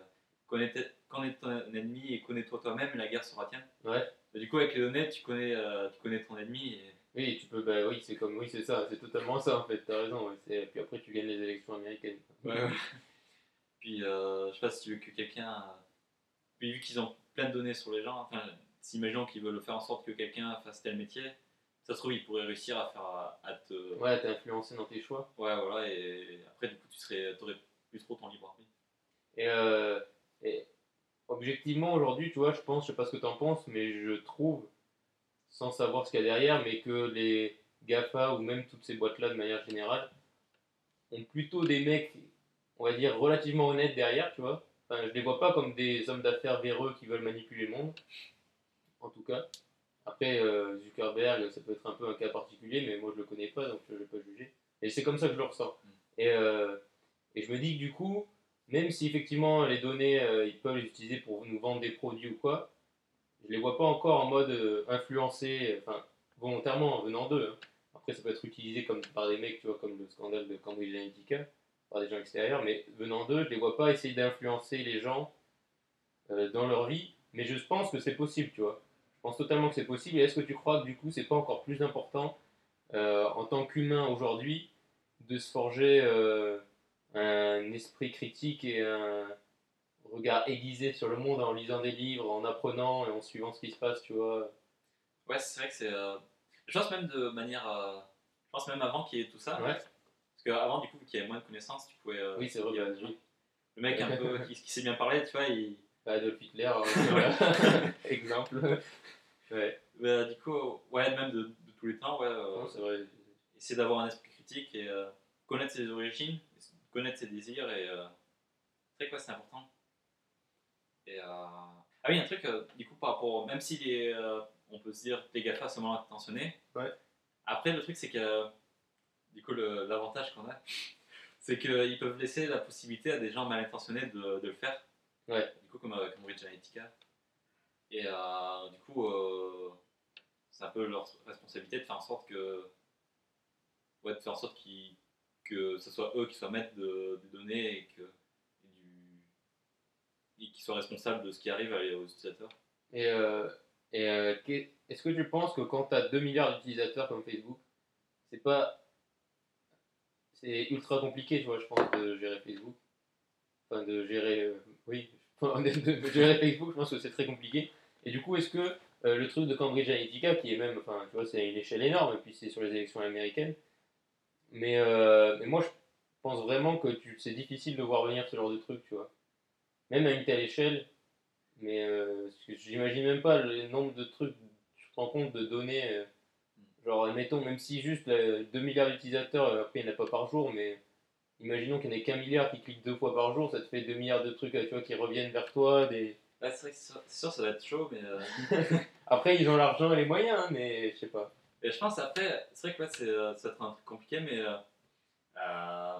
connais, connais ton ennemi et connais-toi toi-même et la guerre sera tienne Ouais. Et du coup avec les données tu connais euh, tu connais ton ennemi et Oui, tu peux, bah oui, c'est comme, oui, c'est ça, c'est totalement ça en fait, t'as raison, c'est- puis après tu gagnes les élections américaines. Puis, euh, je sais pas si tu veux que quelqu'un. euh, Puis, vu qu'ils ont plein de données sur les gens, enfin, si imaginons qu'ils veulent faire en sorte que quelqu'un fasse tel métier, ça se trouve, ils pourraient réussir à faire. à, à te. Ouais. Ouais, t'es influencé dans tes choix. voilà, et après, du coup, tu serais, aurais plus trop ton libre arbitre. Et, euh, et objectivement, aujourd'hui, tu vois, je pense, je sais pas ce que t'en penses, mais je trouve, sans savoir ce qu'il y a derrière, mais que les GAFA ou même toutes ces boîtes-là de manière générale ont plutôt des mecs, on va dire, relativement honnêtes derrière, tu vois. Enfin, je les vois pas comme des hommes d'affaires véreux qui veulent manipuler le monde, en tout cas. Après, euh, Zuckerberg, ça peut être un peu un cas particulier, mais moi je le connais pas, donc je ne vais pas juger. Et c'est comme ça que je le ressens. Et, euh, et je me dis que du coup, même si effectivement les données, euh, ils peuvent les utiliser pour nous vendre des produits ou quoi, je les vois pas encore en mode euh, influencé, enfin volontairement en venant d'eux. hein. Après, ça peut être utilisé comme par des mecs, tu vois, comme le scandale de Cambridge Analytica, par des gens extérieurs, mais venant d'eux, je les vois pas essayer d'influencer les gens euh, dans leur vie, mais je pense que c'est possible, tu vois. Je pense totalement que c'est possible. Et est-ce que tu crois que du coup, c'est pas encore plus important euh, en tant qu'humain aujourd'hui de se forger euh, un esprit critique et un regard aiguisé sur le monde en lisant des livres, en apprenant et en suivant ce qui se passe, tu vois? Ouais, c'est vrai que c'est. euh, Je pense même de manière. Je pense même avant qu'il y ait tout ça. Ouais. Parce qu'avant, du coup, vu qu'il y avait moins de connaissances, tu pouvais. Oui, c'est vrai. Le mec un peu qui, qui sait bien parler, tu vois, il. Adolf Hitler, euh, voilà. exemple. Ouais, Bah, du coup, ouais, même de, de tous les temps, ouais. euh, non, c'est vrai. essayer d'avoir un esprit critique et euh, connaître ses origines, connaître ses désirs et euh, c'est ouais, c'est important. Et, euh, Ah oui, un truc, euh, du coup, par rapport, même si les, euh, on peut se dire que les GAFA sont mal intentionnés, Ouais. après le truc c'est que, du coup, le- l'avantage qu'on a, c'est qu'ils peuvent laisser la possibilité à des gens mal intentionnés de, de le faire. Ouais. Du coup, comme, euh, comme Analytica. Et euh, du coup, euh, c'est un peu leur responsabilité de faire en sorte que ouais, de faire en sorte qu'ils- que ce soit eux qui soient maîtres de, des données et que et du et qu'ils soient responsables de ce qui arrive aux utilisateurs. Et, euh, et est-ce que tu penses que quand tu as 2 milliards d'utilisateurs comme Facebook, c'est pas. C'est ultra compliqué, tu vois, je pense, de gérer Facebook? Enfin, de gérer. oui, de gérer Facebook, je pense que c'est très compliqué. Et du coup, est-ce que euh, le truc de Cambridge Analytica, qui est même. Enfin, tu vois, c'est à une échelle énorme, et puis c'est sur les élections américaines. Mais, euh, mais moi, je pense vraiment que c'est difficile de voir venir ce genre de truc, tu vois. Même à une telle échelle. Mais euh, j'imagine même pas le nombre de trucs, tu te rends compte de données. euh, genre, admettons, même si juste là, 2 milliards d'utilisateurs, après il n'y en a pas par jour, mais imaginons qu'il n'y en ait qu'un milliard qui clique deux fois par jour, ça te fait 2 milliards de trucs tu vois, qui reviennent vers toi. Des... Là, c'est vrai que c'est sûr, ça va être chaud, mais euh, Après, ils ont l'argent et les moyens, hein, mais je sais pas. et je pense après, c'est vrai que ouais, c'est, euh, ça va être un truc compliqué, mais euh,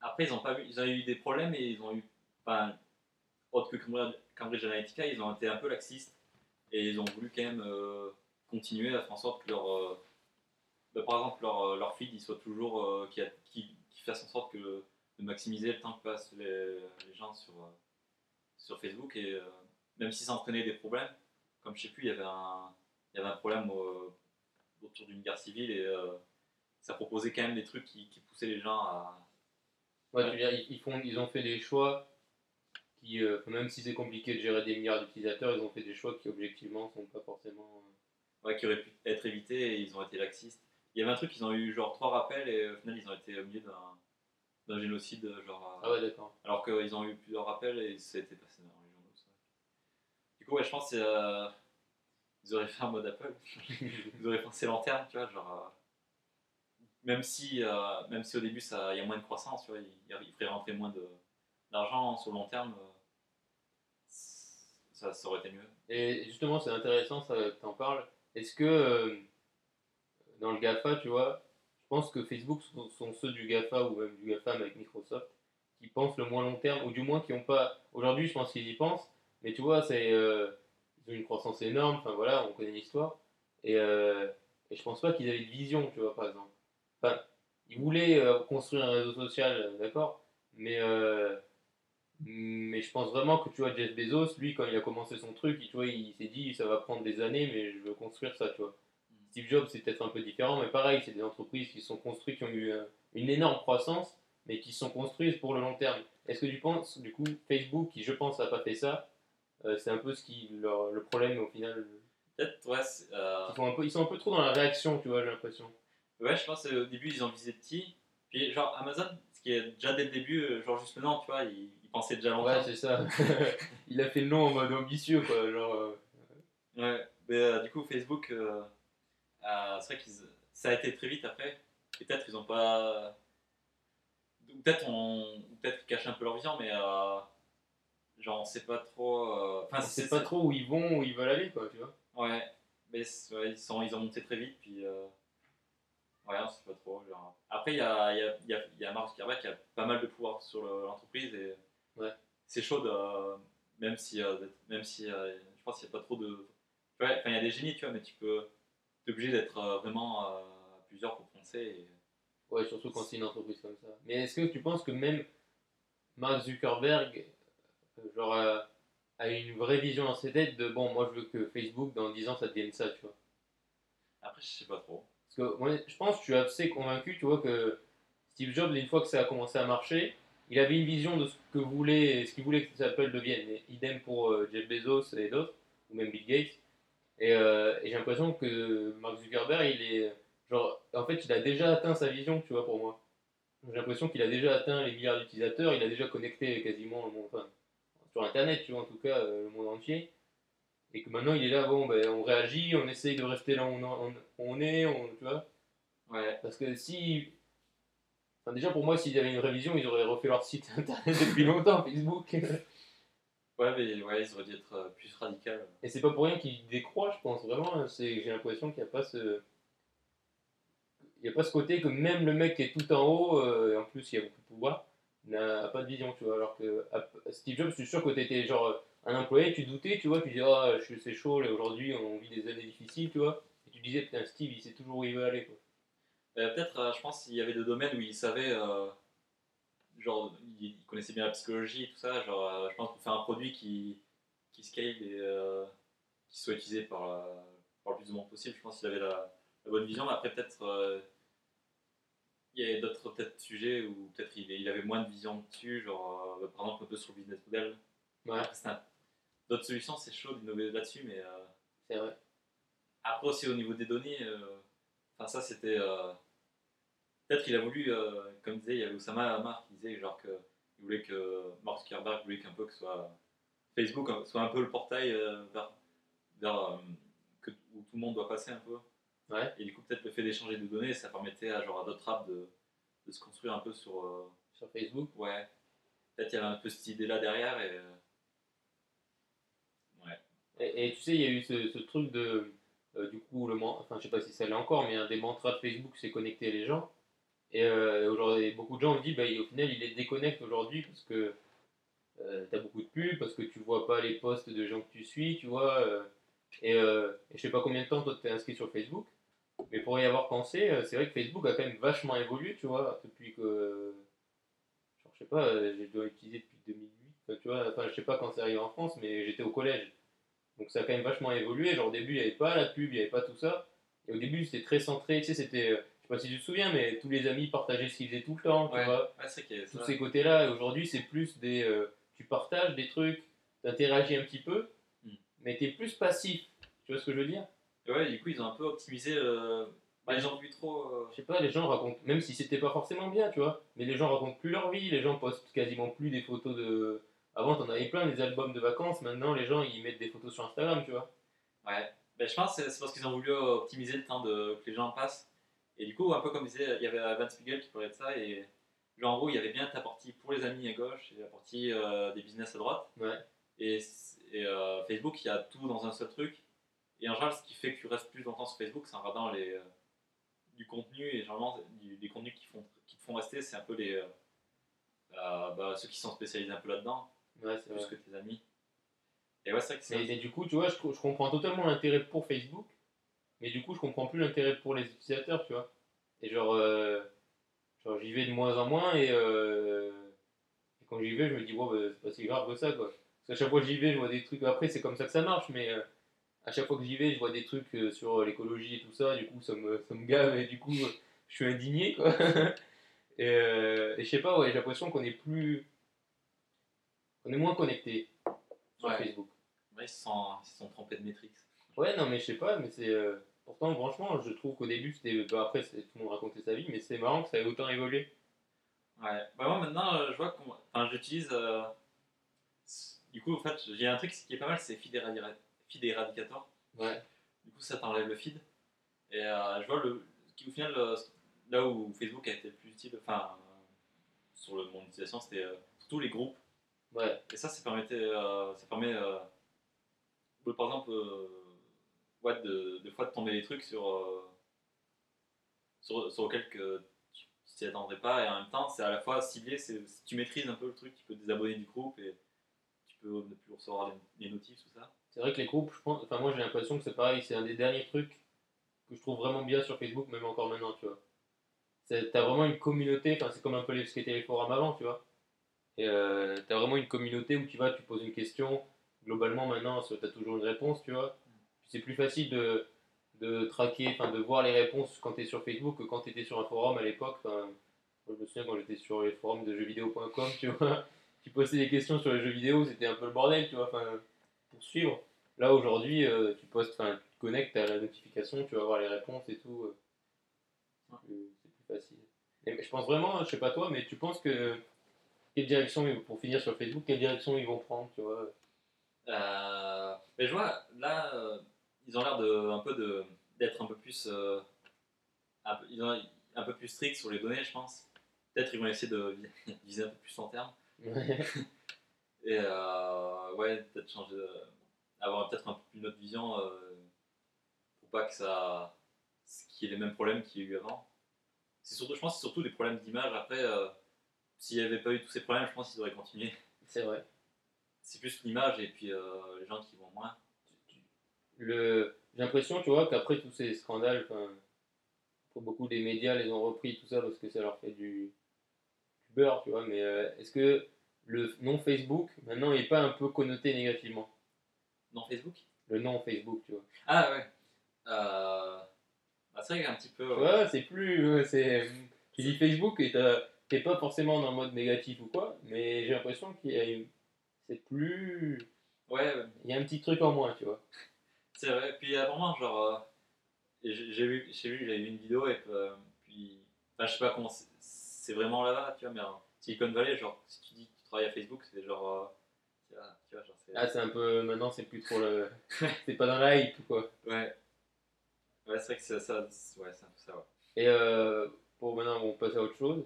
après ils ont pas eu, ils ont eu des problèmes et ils ont eu, enfin, autre que Cambridge, Analytica, ils ont été un peu laxistes et ils ont voulu quand même euh, continuer à faire en sorte que leur, bah, par exemple leur, leur feed il soit toujours, qui fasse en sorte que de maximiser le temps que passent les, les gens sur, euh, sur Facebook et euh, même si ça entraînait des problèmes, comme je sais plus, il y avait un, il y avait un problème autour d'une guerre civile et euh, ça proposait quand même des trucs qui, qui poussaient les gens à. Ouais, tu veux dire, ils, ils font, ils ont fait des choix qui, euh, même si c'est compliqué de gérer des milliards d'utilisateurs, ils ont fait des choix qui objectivement sont pas forcément. euh, Ouais, qui auraient pu être évités et ils ont été laxistes. Il y avait un truc, ils ont eu genre trois rappels et au final ils ont été au milieu d'un, d'un génocide, genre. Ah ouais, d'accord. Alors qu'ils ont eu plusieurs rappels et ça a été passé dans les journaux. ça. Du coup, ouais, je pense qu'ils auraient fait un mode Apple. ils auraient pensé long terme, tu vois, genre. euh, même, si, euh, même si au début ça- il y a moins de croissance, tu vois, ils, ils feraient rentrer moins de, d'argent sur le long terme, euh, ça, ça aurait été mieux. Et justement, c'est intéressant, ça, t'en parles. Est-ce que euh, dans le GAFA, tu vois, je pense que Facebook sont, ceux du GAFA ou même du GAFAM avec Microsoft qui pensent le moins long terme, ou du moins qui n'ont pas. Aujourd'hui, je pense qu'ils y pensent, mais tu vois, c'est euh, ils ont une croissance énorme, enfin voilà, on connaît l'histoire. Et, euh, et je pense pas qu'ils avaient de vision, tu vois, par exemple. Enfin, ils voulaient euh, construire un réseau social, d'accord, mais. mais je pense vraiment que tu vois Jeff Bezos, lui quand il a commencé son truc, il, il s'est dit ça va prendre des années mais je veux construire ça, tu vois. Steve Jobs c'est peut-être un peu différent, mais pareil, c'est des entreprises qui sont construites, qui ont eu euh, une énorme croissance, mais qui sont construites pour le long terme. Est-ce que tu penses, du coup, Facebook, qui je pense n'a pas fait ça, euh, c'est un peu ce qui leur, le problème au final. Peut-être, ouais, euh, Ils sont, un peu, ils sont un peu trop dans la réaction, tu vois, j'ai l'impression. ouais, je pense qu'au début ils ont visé petit. Puis, genre, Amazon, ce qui est déjà dès le début, genre juste maintenant, tu vois, ils, ils pensaient déjà longtemps. Ouais, c'est ça. il a fait le nom en mode ambitieux, quoi. Genre, euh, Ouais, mais du coup, Facebook, c'est vrai qu'ils ça a été très vite après. Peut-être ils ont pas. Peut-être on... peut-être qu'ils cachent un peu leur vision, mais euh, genre on sait pas trop. euh, Enfin, on sait pas trop où ils vont, où ils veulent aller, quoi, tu vois. Ouais, mais ouais, ils, sont, ils ont monté très vite, puis. Euh... Ouais, on sait pas trop. Genre. Après, il y a, y, a, y, a, y a Mark Zuckerberg qui a pas mal de pouvoir sur le- l'entreprise et Ouais. c'est chaud, de- même si, euh, même si euh, je pense qu'il n'y a pas trop de. Ouais, enfin, il y a des génies, tu vois, mais tu peux. T'es obligé d'être euh, vraiment euh, plusieurs pour penser. Et... Ouais, surtout quand c'est une entreprise comme ça. Mais est-ce que tu penses que même Mark Zuckerberg, euh, genre, a une vraie vision dans ses têtes de bon, moi je veux que Facebook dans 10 ans ça devienne ça, tu vois? Après, je sais pas trop. Parce que moi, je pense, je suis assez convaincu, tu vois, que Steve Jobs, une fois que ça a commencé à marcher, il avait une vision de ce que voulait, ce qu'il voulait que Apple devienne. Et idem pour Jeff Bezos et d'autres, ou même Bill Gates. Et, euh, et j'ai l'impression que Mark Zuckerberg, il est genre, en fait, il a déjà atteint sa vision, tu vois, pour moi. J'ai l'impression qu'il a déjà atteint les milliards d'utilisateurs, il a déjà connecté quasiment le monde, enfin, sur Internet, tu vois, en tout cas, euh, le monde entier. Et que maintenant, il est là, bon, ben, on réagit, on essaye de rester là où on, on- on est, on, tu vois. Ouais. Parce que si. Enfin, déjà, pour moi, s'il y avait une révision, ils auraient refait leur site internet depuis longtemps, Facebook. Ouais, mais ouais, ils auraient dû être euh, plus radical. Et c'est pas pour rien qu'ils décroient, je pense, vraiment. hein. J'ai l'impression qu'il n'y a pas ce. Il n'y a pas ce côté que même le mec qui est tout en haut, euh, et en plus il a beaucoup de pouvoir, n'a pas de vision, tu vois. Alors que à- Steve Jobs, je suis sûr que tu étais genre un employé, tu doutais, tu vois, tu disais, ah, je c'est chaud, aujourd'hui on vit des années difficiles, tu vois. Et tu disais, putain, Steve, il sait toujours où il veut aller, quoi. Euh, Peut-être, euh, je pense qu'il y avait des domaines où il savait, genre, il, connaissait bien la psychologie et tout ça. Genre, euh, je pense pour faire un produit qui, qui scale et euh, qui soit utilisé par, la- par le plus de monde possible, je pense qu'il avait la, la bonne vision. Mais après, peut-être, euh, il y avait d'autres peut-être sujets où peut-être il, il avait moins de vision dessus, genre, euh, par exemple, un peu sur le business model. Ouais, D'autres solutions, c'est chaud d'innover là-dessus, mais. euh, c'est vrai. après aussi au niveau des données, euh, enfin ça c'était euh, peut-être qu'il a voulu, euh, comme disait, il y avait Oussama disait genre que il voulait que Mark Zuckerberg voulait qu'un peu que soit Facebook hein, soit un peu le portail euh, vers, vers, euh, que, où tout le monde doit passer un peu. Ouais. Et du coup peut-être le fait d'échanger des données, ça permettait à genre à d'autres apps de, de se construire un peu sur euh, Sur Facebook. ouais. Peut-être il y avait un peu cette idée là derrière et ouais. Et, et tu sais, il y a eu ce, ce truc de. euh, du coup, le enfin, je sais pas si ça l'est encore, mais un des mantras de Facebook, c'est connecter les gens. Et euh, aujourd'hui, beaucoup de gens ont dit, bah, au final, il les déconnecte aujourd'hui parce que tu as beaucoup de pubs, parce que tu vois pas les posts de gens que tu suis, tu vois. euh, et, euh, je sais pas combien de temps toi t'es inscrit sur Facebook, mais pour y avoir pensé, euh, c'est vrai que Facebook a quand même vachement évolué, tu vois, depuis que. je sais pas, euh, j'ai dû l'utiliser depuis 2008, enfin, tu vois, enfin, je sais pas quand c'est arrivé en France, mais j'étais au collège. Donc ça a quand même vachement évolué. Genre au début, il n'y avait pas la pub, il n'y avait pas tout ça. Et au début, c'était très centré. Tu sais, c'était. Je sais pas si tu te souviens, mais tous les amis partageaient ce qu'ils faisaient tout le temps. Tu Ouais, vois ouais, c'est tous ces côtés-là. Et aujourd'hui, c'est plus des. euh, tu partages des trucs, tu interagis un petit peu, Mm. mais tu es plus passif. Tu vois ce que je veux dire? Et ouais, du coup, ils ont un peu optimisé. euh, bah, les gens vu trop. euh, Je sais pas, les gens racontent, même si c'était pas forcément bien, tu vois, mais les gens racontent plus leur vie, les gens postent quasiment plus des photos de. Avant, t'en avais plein, des albums de vacances, maintenant, les gens, ils mettent des photos sur Instagram, tu vois. Ouais. Ben, je pense que c'est parce qu'ils ont voulu optimiser le temps de, que les gens passent. Et du coup, un peu comme disait, il y avait Van Spiegel qui parlait de ça. Et genre, en gros, il y avait bien ta partie pour les amis à gauche et la partie euh, des business à droite. Ouais. Et, euh, Facebook, il y a tout dans un seul truc. Et en général, ce qui fait que tu restes plus longtemps sur Facebook, c'est en regardant les, euh, du contenu. Et généralement, du- les contenus qui, font, qui te font rester, c'est un peu les, euh, bah, ceux qui sont spécialisés un peu là-dedans, Ouais, plus vrai. que tes amis. Et ouais, c'est vrai que c'est. Mais, mais du coup, tu vois, je, je comprends totalement l'intérêt pour Facebook, mais du coup, je comprends plus l'intérêt pour les utilisateurs, tu vois. Et genre, euh, genre j'y vais de moins en moins, et, euh, et quand j'y vais, je me dis, bon, bah, c'est pas si grave que ça, quoi. Parce qu'à chaque fois que j'y vais, je vois des trucs. Après, c'est comme ça que ça marche, mais euh, à chaque fois que j'y vais, je vois des trucs sur l'écologie et tout ça, du coup, ça me, ça me gave, et du coup, je suis indigné, quoi. et, et je sais pas, ouais, j'ai l'impression qu'on est plus. On est moins connecté sur Ouais. Facebook. Ouais, ils se sont, ils se sont trompés de Matrix. Ouais, non, mais je sais pas, mais c'est. euh, Pourtant, franchement, je trouve qu'au début, c'était. bah, après, tout le monde racontait sa vie, mais c'est marrant que ça ait autant évolué. Ouais, bah moi maintenant, euh, je vois qu'on. Enfin, j'utilise. euh, Du coup, en fait, j'ai un truc qui est pas mal, c'est Feed, Eradi- Feed Eradicator. Ouais. Du coup, ça t'enlève le feed. Et euh, je vois le. qui, Au final, euh, là où Facebook a été le plus utile, enfin, euh, sur le monde d'utilisation, c'était euh, surtout les groupes. Ouais. Et ça, ça, permettait, euh, ça permet, euh, de, par exemple, euh, de, fois de tomber des trucs sur, euh, sur, sur que tu t'y attendrais pas. Et en même temps, c'est à la fois ciblé, si tu maîtrises un peu le truc, tu peux désabonner du groupe et tu peux ne plus recevoir les, les notifs, tout ça. C'est vrai que les groupes. Enfin, moi, j'ai l'impression que c'est pareil, c'est un des derniers trucs que je trouve vraiment bien sur Facebook, même encore maintenant, tu vois. T'as vraiment une communauté, c'est comme un peu ce qu'étaient les forums avant, tu vois. Euh, t'as vraiment une communauté où tu vas, tu poses une question. Globalement, maintenant, tu as toujours une réponse, tu vois. C'est plus facile de, de traquer, enfin, de voir les réponses quand tu es sur Facebook que quand tu étais sur un forum à l'époque. Je me souviens quand j'étais sur les forums de jeuxvideo.com, tu vois, tu postais des questions sur les jeux vidéo, c'était un peu le bordel, tu vois, enfin, pour suivre. Là, aujourd'hui, euh, tu postes, enfin, tu te connectes à la notification, tu vas voir les réponses et tout. euh, c'est plus- facile. Je pense vraiment, je sais pas toi, mais tu penses que. Quelle direction, pour finir sur Facebook, quelle direction ils vont prendre, tu vois? Euh, mais je vois, là, ils ont l'air de, un peu de, d'être un peu plus, euh, un peu, ils ont un peu plus stricts sur les données, je pense. Peut-être ils vont essayer de vi- viser un peu plus long terme. Et euh, ouais, peut-être changer, de- avoir peut-être un peu une autre vision euh, pour pas que ça, qu'il y ait les mêmes problèmes qu'il y a eu avant. C'est surtout, je pense, que c'est surtout des problèmes d'image. Après, s'il n'y avait pas eu tous ces problèmes, je pense qu'ils auraient continué. C'est vrai. C'est plus l'image et puis les gens qui vont moins. Le... J'ai l'impression, tu vois, qu'après tous ces scandales, pour beaucoup des médias les ont repris tout ça parce que ça leur fait du, du beurre, tu vois, mais euh, est-ce que le nom Facebook, maintenant, n'est pas un peu connoté négativement? Non, Facebook? Le nom Facebook, tu vois. Ah ouais. Euh... Bah, c'est vrai qu'un petit peu. Tu ouais. c'est plus... ouais, c'est... Tu dis Facebook et t'es pas forcément dans le mode négatif ou quoi, mais j'ai l'impression qu'il y a une... C'est plus... Ouais. Il y a un petit truc en moins, tu vois. C'est vrai. Puis apparemment, genre, euh, j'ai vu, j'ai vu, j'avais vu une vidéo et euh, puis, enfin, je sais pas comment, c'est- vraiment là-bas, tu vois, mais en Silicon Valley, genre, si tu dis que tu travailles à Facebook, c'est genre, euh, tu vois, tu vois, genre, c'est. Ah, c'est un peu... Maintenant, c'est plus trop le... c'est pas dans la hype, quoi. Ouais. Ouais, c'est vrai que c'est ça, ouais, c'est un peu ça, ouais. Et pour maintenant, on passe à autre chose.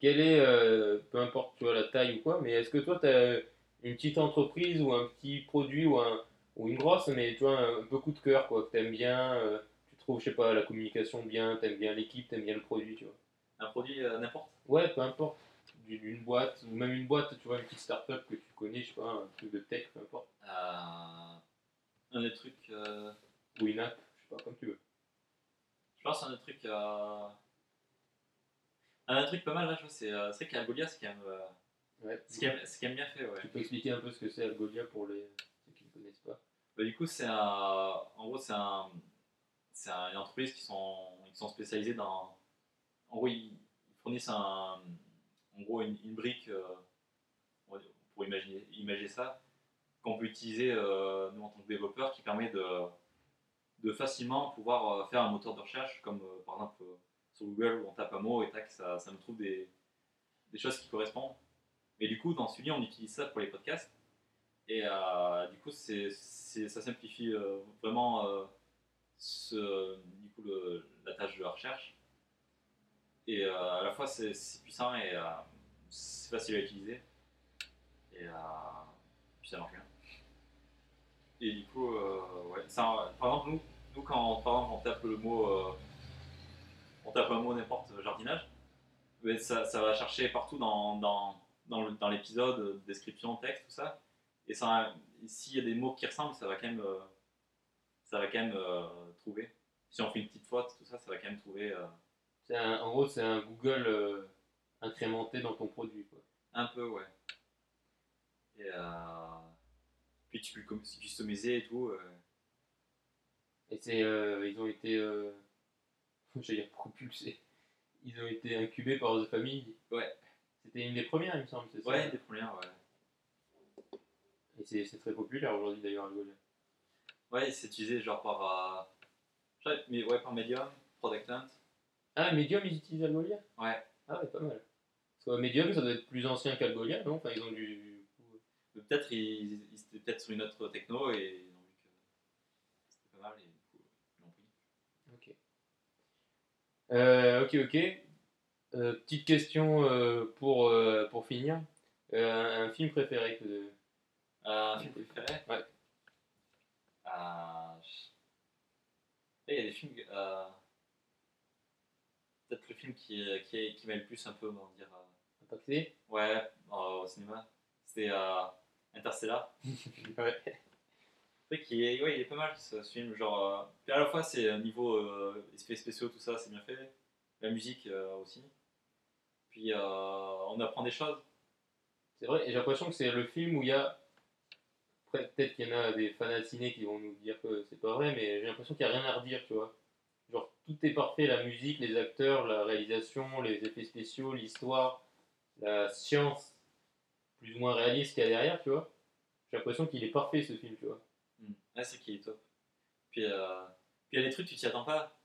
Quelle est, peu importe tu vois, la taille ou quoi, mais est-ce que toi, tu as une petite entreprise ou un petit produit ou, un, ou une grosse, mais tu vois, un, peu coup de cœur, quoi, que tu aimes bien, euh, tu trouves, je sais pas, la communication bien, tu aimes bien l'équipe, tu aimes bien le produit, tu vois. Un produit euh, n'importe. Ouais, peu importe. D'une une boîte, ou même une boîte, tu vois, une petite start-up que tu connais, je sais pas, un truc de tech, peu importe. Euh, un des trucs. Ou une app, je sais pas, comme tu veux. je pense un des trucs. Un truc pas mal là, je vois, c'est c'est vrai qu'Algolia, c'est quand même. Ouais. c'est quand même bien fait, ouais. Tu peux expliquer un peu ce que c'est Algolia pour les, ceux qui ne connaissent pas. Bah, du coup, c'est un, en gros, c'est un, une entreprise qui sont, qui sont spécialisées dans, en gros, ils, fournissent un, en gros, une, une brique, euh, pour imaginer, imaginer ça, qu'on peut utiliser euh, nous en tant que développeurs, qui permet de, de facilement pouvoir euh, faire un moteur de recherche, comme par exemple sur Google où on tape un mot et tac, ça, ça nous trouve des, des choses qui correspondent. Et du coup, dans celui on utilise ça pour les podcasts. Et euh, du coup, ça simplifie euh, vraiment euh, ce, du coup, la tâche de recherche. Et à la fois, c'est, puissant et c'est facile à utiliser. Et puis ça marche bien. Et du coup, par exemple, nous, nous quand par exemple, on tape le mot, on tape un mot n'importe jardinage, ça, ça va chercher partout dans, dans, dans, l'épisode, description, texte, tout ça. Et s'il y a des mots qui ressemblent, ça va quand même, euh, ça va quand même euh, trouver. Si on fait une petite faute, tout ça, ça va quand même trouver euh, un- en gros, c'est un Google euh, incrémenté dans ton produit. Quoi. un peu, ouais. Et puis tu peux le customiser et tout. Et c'est, ils ont été, j'allais dire propulsés. Ils ont été incubés par The Family. Ouais. C'était une des premières, il me semble, c'est ça? Ouais, des premières, ouais. Et c'est, très populaire aujourd'hui d'ailleurs, Algolia. Ouais, c'est utilisé genre par, euh, mais ouais, par Medium, Product Hunt. Ah, Medium, ils utilisent Algolia Ouais. Ah ouais, pas mal. Parce que Medium, ça doit être plus ancien qu'Algolia, non? Enfin, ils ont du... Peut-être ils, ils étaient peut-être sur une autre techno et ils ont vu que c'était pas mal et du coup ils l'ont pris. Ok. Euh, ok, ok. Euh, petite question euh, pour, pour finir. Un, film préféré que... Euh, un film préféré Ouais. Euh, je- Il y a des films. euh, Peut-être le film qui, qui, qui m'a le plus un peu, on va dire. euh, impacté Ouais, euh, au cinéma. C'était euh, Interstellar. Ouais. C'est vrai qu'il est, ouais, il est pas mal ce, ce film. Genre, euh, à la fois, c'est euh, niveau euh, effets spéciaux, tout ça, c'est bien fait. La musique euh, aussi. Puis euh, on apprend des choses. C'est vrai, et j'ai l'impression que c'est le film où il y a. Après, peut-être qu'il y en a des fans de ciné qui vont nous dire que c'est pas vrai, mais j'ai l'impression qu'il n'y a rien à redire, tu vois. genre tout est parfait, la musique, les acteurs, la réalisation, les effets spéciaux, l'histoire, la science, plus ou moins réaliste qu'il y a derrière, tu vois. J'ai l'impression qu'il est parfait ce film, tu vois. Mm. Ouais, c'est qu'il est top. Puis, euh, puis il y a des trucs, tu t'y attends pas.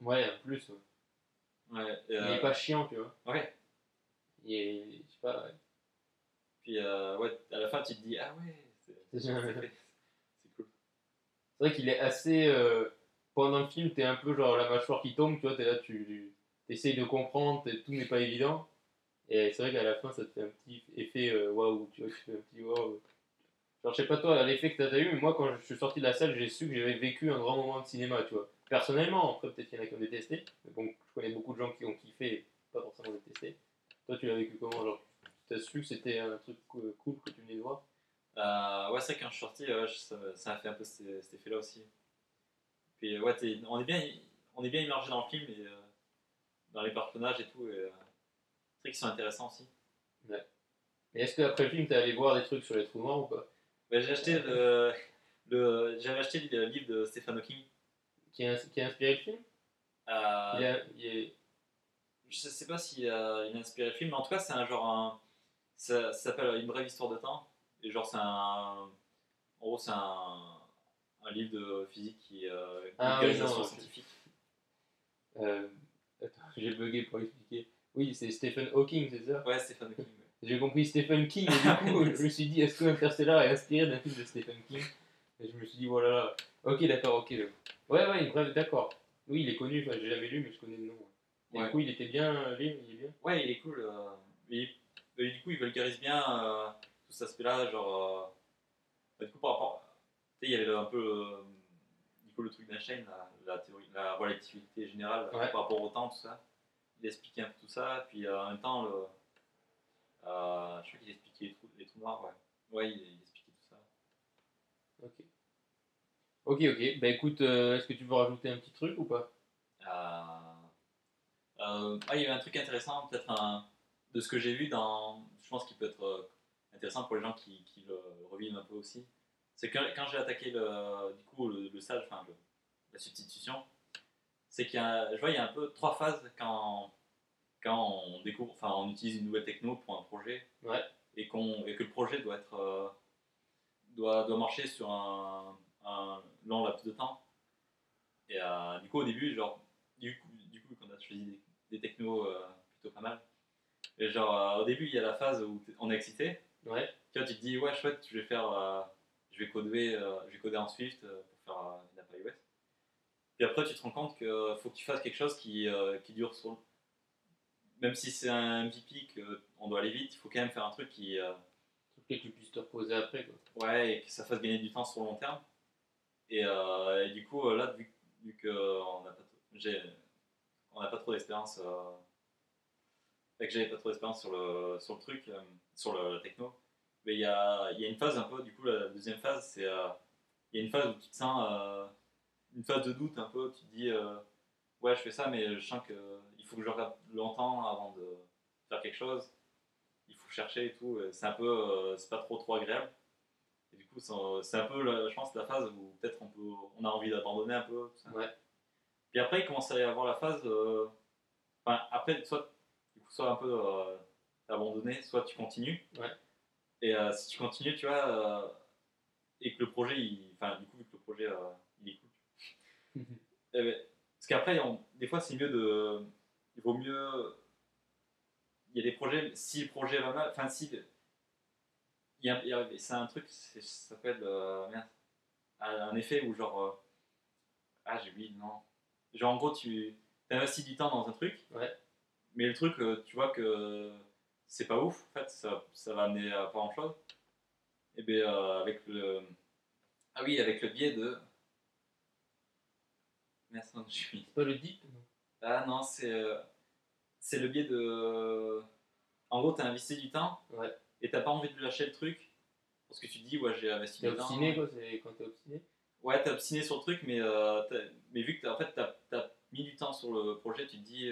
Ouais, en plus. Ouais. Ouais, Il euh, est pas chiant, tu vois. ouais. Il est, je sais pas, ouais. Puis euh, ouais, à la fin, tu te dis, ah ouais, c'est cool. C'est vrai qu'il est assez. euh, pendant le film, t'es un peu genre la mâchoire qui tombe, tu vois, t'es là, tu essayes de comprendre, tout n'est pas évident. Et c'est vrai qu'à la fin, ça te fait un petit effet euh, waouh, tu vois, tu fais un petit waouh. Genre, je sais pas toi, l'effet que t'as eu, mais moi, quand je suis sorti de la salle, j'ai su que j'avais vécu un grand moment de cinéma, tu vois. Personnellement, après, peut-être qu'il y en a qui ont détesté, mais bon, je connais beaucoup de gens qui ont kiffé et pas forcément détesté. Toi, tu l'as vécu comment Genre, tu as su que c'était un truc cool que tu venais de voir? Euh, ouais, c'est vrai, quand je suis sorti, ouais, ça, ça a fait un peu cet, cet effet-là aussi. Puis ouais, t'es- on, est bien, on est bien immergé dans le film et euh, dans les personnages et tout. Et, euh, c'est vrai qu'ils sont intéressants aussi. Et est-ce qu'après le film, t'es allé voir des trucs sur les trous noirs ou pas? Ouais, j'ai acheté le, le, j'avais acheté le livre de Stephen Hawking. qui a, qui a inspiré le film? Euh, il, a- il est- Je sais pas s'il a, il a inspiré le film, mais en tout cas, c'est un genre. Un, ça, ça s'appelle Une brève histoire de temps. Et genre, c'est un. En gros, c'est un, un livre de physique qui est euh, Ah oui, non, scientifique. euh, attends, j'ai bugué pour expliquer. Oui, c'est Stephen Hawking, c'est ça? Ouais, Stephen Hawking. ouais. J'ai compris Stephen King, et du coup, je me suis dit, est-ce que Interstellar est inspiré d'un film de Stephen King? Et je me suis dit, voilà, là. ok, d'accord, ok. Ouais, ouais, bref, d'accord. Oui, il est connu, enfin, j'ai jamais lu, mais je connais le nom. ouais. Et du coup, il était bien, le livre, il est bien? Ouais, il est cool. euh, et, et du coup, il vulgarise bien euh, tout cet aspect-là. Genre, euh, bah, du coup, par rapport. Tu sais, il y avait un peu euh, du coup, le truc d'Einstein, la, la théorie, la relativité générale Ouais. par rapport au temps, tout ça. Il expliquait un peu tout ça. Puis euh, en même temps, le, je crois qu'il expliquait les trous, les trous noirs. Ouais, ouais il, il expliquait tout ça. Ok. Ok, ok. Bah écoute, euh, est-ce que tu veux rajouter un petit truc ou pas? Euh, euh, ah, il y avait un truc intéressant, peut-être un- de ce que j'ai vu dans. Je pense qu'il peut être intéressant pour les gens qui, qui le revivent un peu aussi. C'est que quand j'ai attaqué le, du coup, le, le stage, enfin le- la substitution, c'est qu'il y a, je vois, il y a un peu trois phases quand, quand on découvre, enfin on utilise une nouvelle techno pour un projet Ouais. et, qu'on, et que le projet doit être euh, doit, doit marcher sur un, un long laps de temps. Et euh, du coup, au début, genre, du coup, du coup quand on a choisi des, des technos euh, plutôt pas mal, et genre, euh, au début, il y a la phase où on est excité. Ouais. Tu vois, tu te dis, ouais, chouette, je vais faire, euh, je vais coder, euh, je vais coder en Swift euh, pour faire une app iOS. Puis après, tu te rends compte qu'il faut que tu fasses quelque chose qui, qui dure sur. Même si c'est un MVP, qu'on doit aller vite, il faut quand même faire un truc qui. lequel tu puisses te reposer après, quoi. Ouais, et que ça fasse gagner du temps sur le long terme. Et, et du coup, là, vu, vu qu'on n'a pas, on pas trop d'expérience, euh, que j'avais pas trop d'expérience sur le, sur le truc, euh, sur la techno, mais il y a, y a une phase un peu, du coup, la deuxième phase, c'est. euh, il y a une phase où tu te sens. euh, une phase de doute un peu, tu te dis, euh, ouais, je fais ça, mais je sens qu'il faut que je regarde longtemps avant de faire quelque chose. Il faut chercher et tout. et C'est un peu. euh, c'est pas trop, trop agréable. Et du coup, c'est un peu, la- je pense, la phase où peut-être on, peut, on a envie d'abandonner un peu. tout ça. Ouais. Puis après, il commence à y avoir la phase. euh, Enfin, après, soit, du coup, soit un peu euh, abandonné, soit tu continues. Ouais. Et euh, si tu continues, tu vois, euh, et que le projet, il, enfin, du coup, vu que le projet, euh, il est cool. Eh ben, parce qu'après, on- des fois, c'est mieux de. Il vaut mieux. Il y a des projets, si le projet va mal, enfin, si. Il a, a- c'est un truc, ça s'appelle. merde. Un effet où, genre. ah, j'ai oublié, non. Genre, en gros, tu investis du temps dans un truc, Ouais. mais le truc, tu vois que c'est pas ouf, en fait, ça, ça va amener à pas grand chose. Et bien, euh, avec le. Ah oui, avec le biais de. Merci, non, je suis. C'est pas le deep non? Ah non, c'est euh, c'est le biais de. En gros, t'as investi du temps Ouais. et t'as pas envie de lâcher le truc parce que tu te dis, ouais, j'ai investi T'es du temps. obstiné, quoi, c'est quand t'es obstiné Ouais, t'es obstiné sur le truc, mais, euh, t'as- mais vu que t'as, en fait, t'as, t'as mis du temps sur le projet, tu te dis,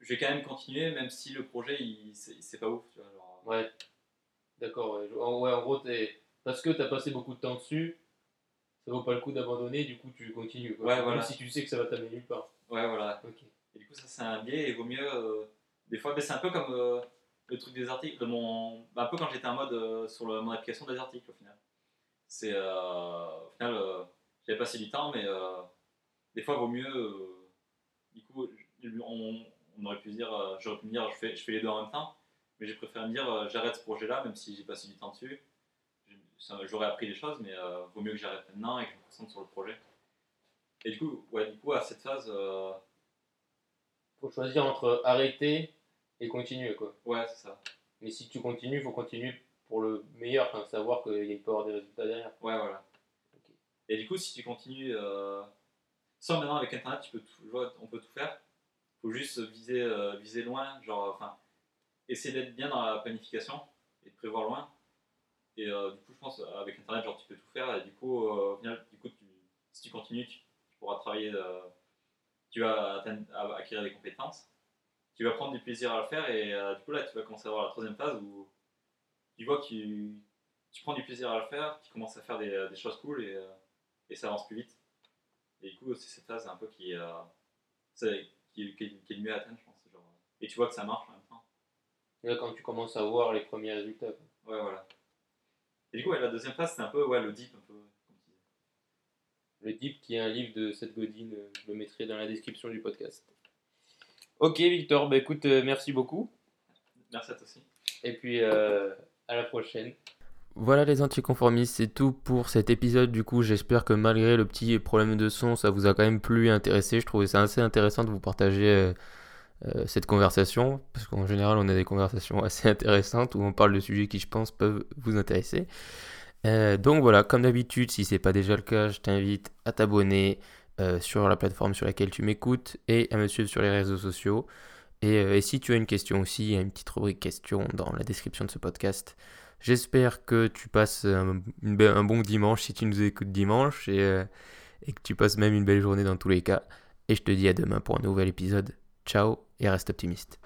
je vais quand même continuer, même si le projet, il, c'est, c'est pas ouf. Tu vois, genre, Ouais. D'accord, ouais. En, ouais, en gros, t'es... parce que t'as passé beaucoup de temps dessus, ça vaut pas le coup d'abandonner, du coup tu continues. Quoi. Ouais, Même voilà. si tu sais que ça va t'amener nulle part. Ouais, voilà. Et du coup, ça, c'est un biais et vaut mieux. euh, des fois, mais c'est un peu comme euh, le truc des articles. de Mon, bah, un peu quand j'étais en mode euh, sur le- mon application des articles au final. C'est. euh, au final, j'avais passé du temps, mais des fois, vaut mieux. du coup, on, on aurait pu se dire. euh, J'aurais pu me dire, je fais, je fais les deux en même temps. Mais j'ai préféré me dire, euh, j'arrête ce projet-là, même si j'ai passé du temps dessus. Ça- J'aurais appris des choses, mais euh, vaut mieux que j'arrête maintenant et que je me concentre sur le projet. Et du coup, ouais, du coup à cette phase. Faut choisir entre arrêter et continuer quoi. ouais, c'est ça. Mais si tu continues, faut continuer pour le meilleur, enfin, savoir qu'il peut y avoir des résultats derrière. Ouais, voilà. Et du coup, si tu continues, sans maintenant avec Internet, tu peux tout- on peut tout faire. Faut juste viser, euh, viser loin, genre, enfin, essayer d'être bien dans la planification et de prévoir loin. Et euh, du coup, je pense avec Internet, genre, tu peux tout faire. Et du coup, euh, au final, du coup, si tu continues, tu, pourras travailler, tu vas acquérir des compétences. Tu vas prendre du plaisir à le faire et du coup, là, tu vas commencer à avoir la troisième phase où tu vois que tu, prends du plaisir à le faire, tu commences à faire des, choses cool et, et ça avance plus vite. Et du coup, c'est cette phase un peu qui, qui, qui, qui est le mieux à atteindre, je pense. Genre, et tu vois que ça marche en même temps. Là, quand tu commences à voir les premiers résultats. quoi. Ouais, voilà. Et du coup, ouais, la deuxième phase, c'est un peu ouais, le deep, un peu. Le Deep, qui est un livre de Seth Godin, euh, je le mettrai dans la description du podcast. Ok, Victor, bah écoute, euh, merci beaucoup. Merci à toi aussi. Et puis, euh, à la prochaine. Voilà les anticonformistes, c'est tout pour cet épisode. Du coup, j'espère que malgré le petit problème de son, ça vous a quand même plu intéressé. Je trouvais ça assez intéressant de vous partager euh, euh, cette conversation, parce qu'en général, on a des conversations assez intéressantes où on parle de sujets qui, je pense, peuvent vous intéresser. Euh, donc voilà, comme d'habitude, si c'est pas déjà le cas, je t'invite à t'abonner sur la plateforme sur laquelle tu m'écoutes et à me suivre sur les réseaux sociaux. Et, et si tu as une question aussi, il y a une petite rubrique questions dans la description de ce podcast. J'espère que tu passes un, bon dimanche si tu nous écoutes dimanche et, euh, et que tu passes même une belle journée dans tous les cas. Et je te dis à demain pour un nouvel épisode. Ciao et reste optimiste.